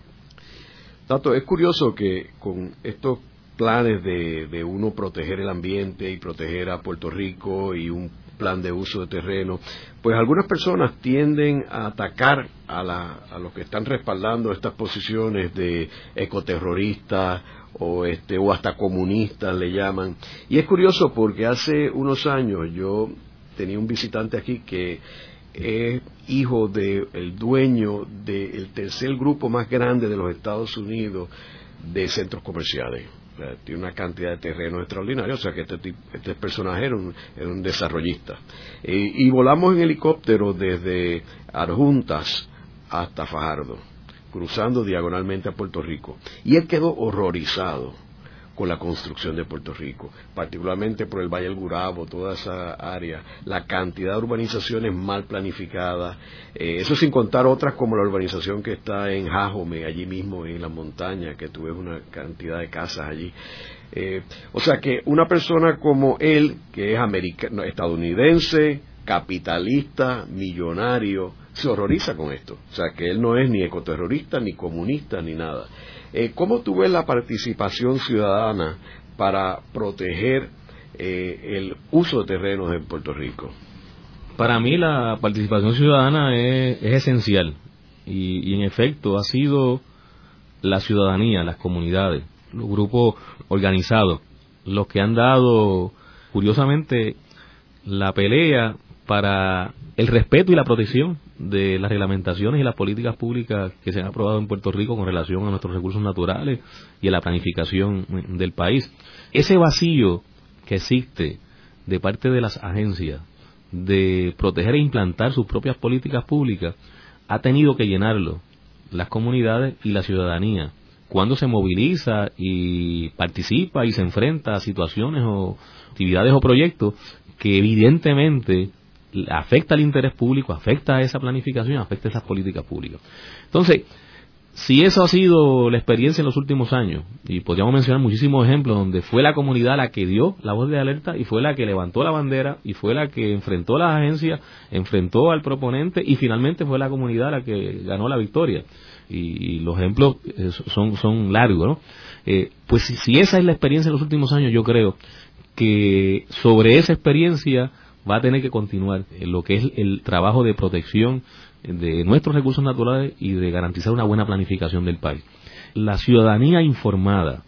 Tato, es curioso que con estos planes de, uno proteger el ambiente y proteger a Puerto Rico y un plan de uso de terreno, pues algunas personas tienden a atacar a, a los que están respaldando estas posiciones de ecoterroristas o este o hasta comunistas le llaman. Y es curioso porque hace unos años yo tenía un visitante aquí que es hijo del dueño del tercer grupo más grande de los Estados Unidos de centros comerciales tiene una cantidad de terreno extraordinario, o sea que este, este personaje era un, desarrollista. y volamos en helicóptero desde Arjuntas hasta Fajardo, cruzando diagonalmente a Puerto Rico. Y él quedó horrorizado con la construcción de Puerto Rico, particularmente por el Valle del Gurabo, toda esa área, la cantidad de urbanizaciones mal planificadas, eh, eso sin contar otras como la urbanización que está en Jajome, allí mismo en la montaña, que tú ves una cantidad de casas allí. Eh, o sea que una persona como él, que es estadounidense, capitalista, millonario, se horroriza con esto. O sea, que él no es ni ecoterrorista, ni comunista, ni nada. Eh, ¿Cómo tú ves la participación ciudadana para proteger eh, el uso de terrenos en Puerto Rico? Para mí la participación ciudadana es, esencial y, en efecto ha sido la ciudadanía, las comunidades, los grupos organizados, los que han dado, curiosamente, la pelea para el respeto y la protección de las reglamentaciones y las políticas públicas que se han aprobado en Puerto Rico con relación a nuestros recursos naturales y a la planificación del país. Ese vacío que existe de parte de las agencias de proteger e implantar sus propias políticas públicas ha tenido que llenarlo las comunidades y la ciudadanía cuando se moviliza y participa y se enfrenta a situaciones o actividades o proyectos que evidentemente afecta al interés público, afecta a esa planificación, afecta a esas políticas públicas. Entonces, si eso ha sido la experiencia en los últimos años, y podríamos mencionar muchísimos ejemplos donde fue la comunidad la que dio la voz de alerta y fue la que levantó la bandera y fue la que enfrentó a las agencias, enfrentó al proponente y finalmente fue la comunidad la que ganó la victoria. Y, los ejemplos eh, son, son largos, ¿no? Eh, pues si esa es la experiencia en los últimos años, yo creo que sobre esa experiencia va a tener que continuar lo que es el trabajo de protección de nuestros recursos naturales y de garantizar una buena planificación del país. La ciudadanía informada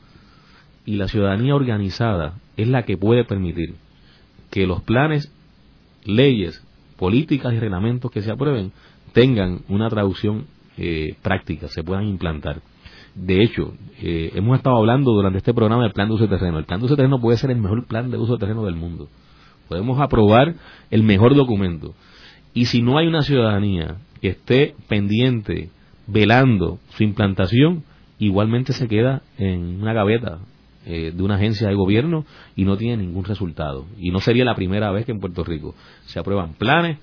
y la ciudadanía organizada es la que puede permitir que los planes, leyes, políticas y reglamentos que se aprueben tengan una traducción eh, práctica, se puedan implantar. De hecho, eh, hemos estado hablando durante este programa del plan de uso de terreno. El plan de uso de terreno puede ser el mejor plan de uso de terreno del mundo. Podemos aprobar el mejor documento. Y si no hay una ciudadanía que esté pendiente, velando su implantación, igualmente se queda en una gaveta eh, de una agencia de gobierno y no tiene ningún resultado. Y no sería la primera vez que en Puerto Rico se aprueban planes,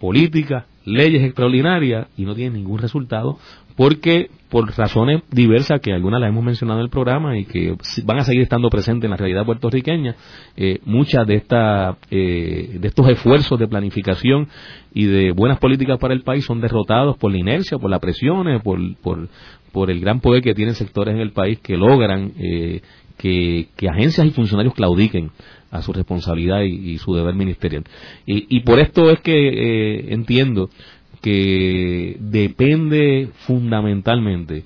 políticas, leyes extraordinarias y no tienen ningún resultado porque por razones diversas que algunas las hemos mencionado en el programa y que van a seguir estando presentes en la realidad puertorriqueña, eh, muchas de, esta, eh, de estos esfuerzos de planificación y de buenas políticas para el país son derrotados por la inercia, por las presiones, por, por, el gran poder que tienen sectores en el país que logran eh, que, agencias y funcionarios claudiquen a su responsabilidad y, su deber ministerial. Y, por esto es que entiendo que depende fundamentalmente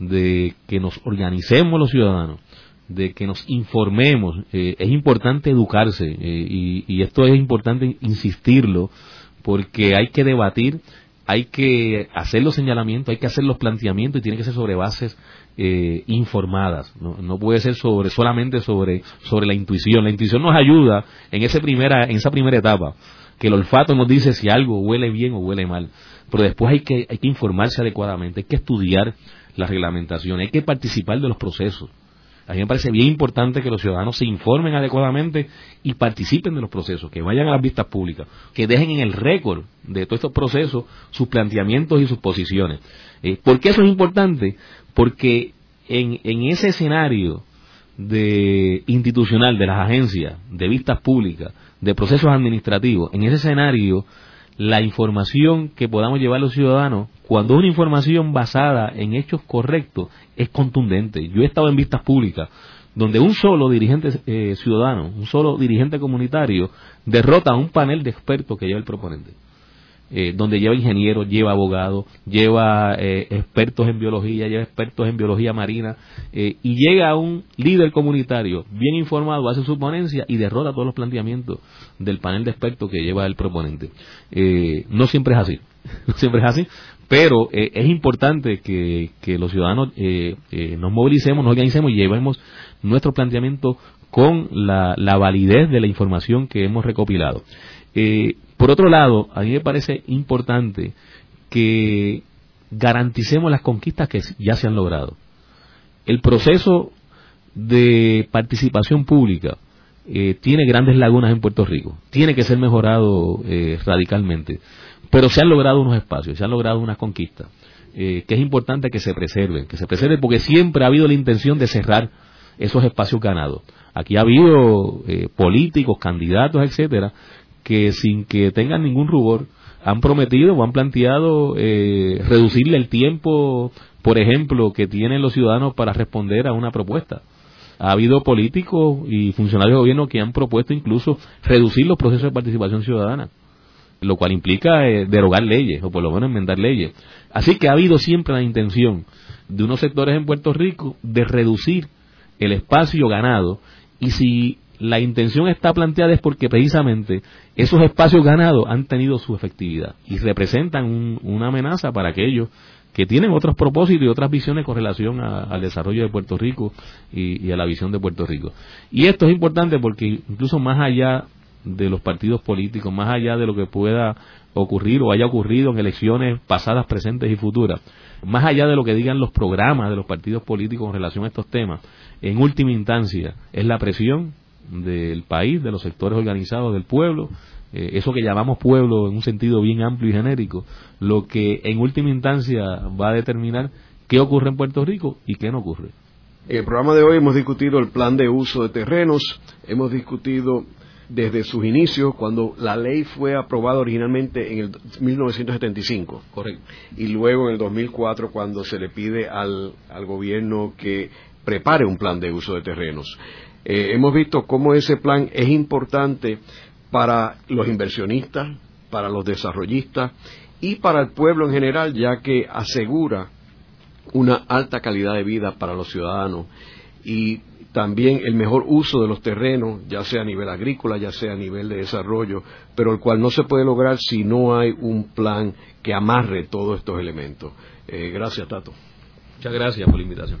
de que nos organicemos los ciudadanos, de que nos informemos. Eh, es importante educarse eh, y, esto es importante insistirlo porque hay que debatir, hay que hacer los señalamientos, hay que hacer los planteamientos y tiene que ser sobre bases eh, informadas. ¿no? puede ser sobre solamente sobre sobre la intuición. La intuición nos ayuda en esa primera en esa primera etapa que el olfato nos dice si algo huele bien o huele mal. Pero después hay que, hay que informarse adecuadamente, hay que estudiar la reglamentación, hay que participar de los procesos. A mí me parece bien importante que los ciudadanos se informen adecuadamente y participen de los procesos, que vayan a las vistas públicas, que dejen en el récord de todos estos procesos sus planteamientos y sus posiciones. Eh, ¿Por qué eso es importante? Porque en, en ese escenario de institucional de las agencias, de vistas públicas, de procesos administrativos, en ese escenario, la información que podamos llevar a los ciudadanos, cuando es una información basada en hechos correctos, es contundente. Yo he estado en vistas públicas donde un solo dirigente eh, ciudadano, un solo dirigente comunitario, derrota a un panel de expertos que lleva el proponente. Eh, donde lleva ingenieros, lleva abogados, lleva eh, expertos en biología, lleva expertos en biología marina, eh, y llega un líder comunitario bien informado, hace su ponencia y derrota todos los planteamientos del panel de expertos que lleva el proponente. no siempre es así, no siempre es así, pero es importante que, los ciudadanos nos movilicemos, nos organicemos y llevemos nuestro planteamiento con la, validez de la información que hemos recopilado. Eh, por otro lado, a mí me parece importante que garanticemos las conquistas que ya se han logrado. El proceso de participación pública eh, tiene grandes lagunas en Puerto Rico, tiene que ser mejorado eh, radicalmente, pero se han logrado unos espacios, se han logrado unas conquistas, que es importante que se preserven, que se preserven porque siempre ha habido la intención de cerrar esos espacios ganados. Aquí ha habido políticos, candidatos, etcétera, que sin que tengan ningún rubor han prometido o han planteado eh, reducirle el tiempo, por ejemplo, que tienen los ciudadanos para responder a una propuesta. Ha habido políticos y funcionarios de gobierno que han propuesto incluso reducir los procesos de participación ciudadana, lo cual implica eh, derogar leyes o por lo menos enmendar leyes. Así que ha habido siempre la intención de unos sectores en Puerto Rico de reducir el espacio ganado y si la intención está planteada es porque precisamente esos espacios ganados han tenido su efectividad y representan una amenaza para aquellos que tienen otros propósitos y otras visiones con relación al desarrollo de Puerto Rico y, y, a la visión de Puerto Rico. Y esto es importante porque incluso más allá de los partidos políticos, más allá de lo que pueda ocurrir o haya ocurrido en elecciones pasadas, presentes y futuras, más allá de lo que digan los programas de los partidos políticos en relación a estos temas, en última instancia es la presión del país, de los sectores organizados del pueblo, eh, eso que llamamos pueblo en un sentido bien amplio y genérico, lo que en última instancia va a determinar qué ocurre en Puerto Rico y qué no ocurre. En el programa de hoy hemos discutido el plan de uso de terrenos, hemos discutido desde sus inicios, cuando la ley fue aprobada originalmente en el 1975. Correcto. Y luego en el 2004, cuando se le pide al, al gobierno que prepare un plan de uso de terrenos. Eh, hemos visto cómo ese plan es importante para los inversionistas, para los desarrollistas y para el pueblo en general, ya que asegura una alta calidad de vida para los ciudadanos y también el mejor uso de los terrenos, ya sea a nivel agrícola, ya sea a nivel de desarrollo, pero el cual no se puede lograr si no hay un plan que amarre todos estos elementos. Eh, gracias, Tato. Muchas gracias por la invitación.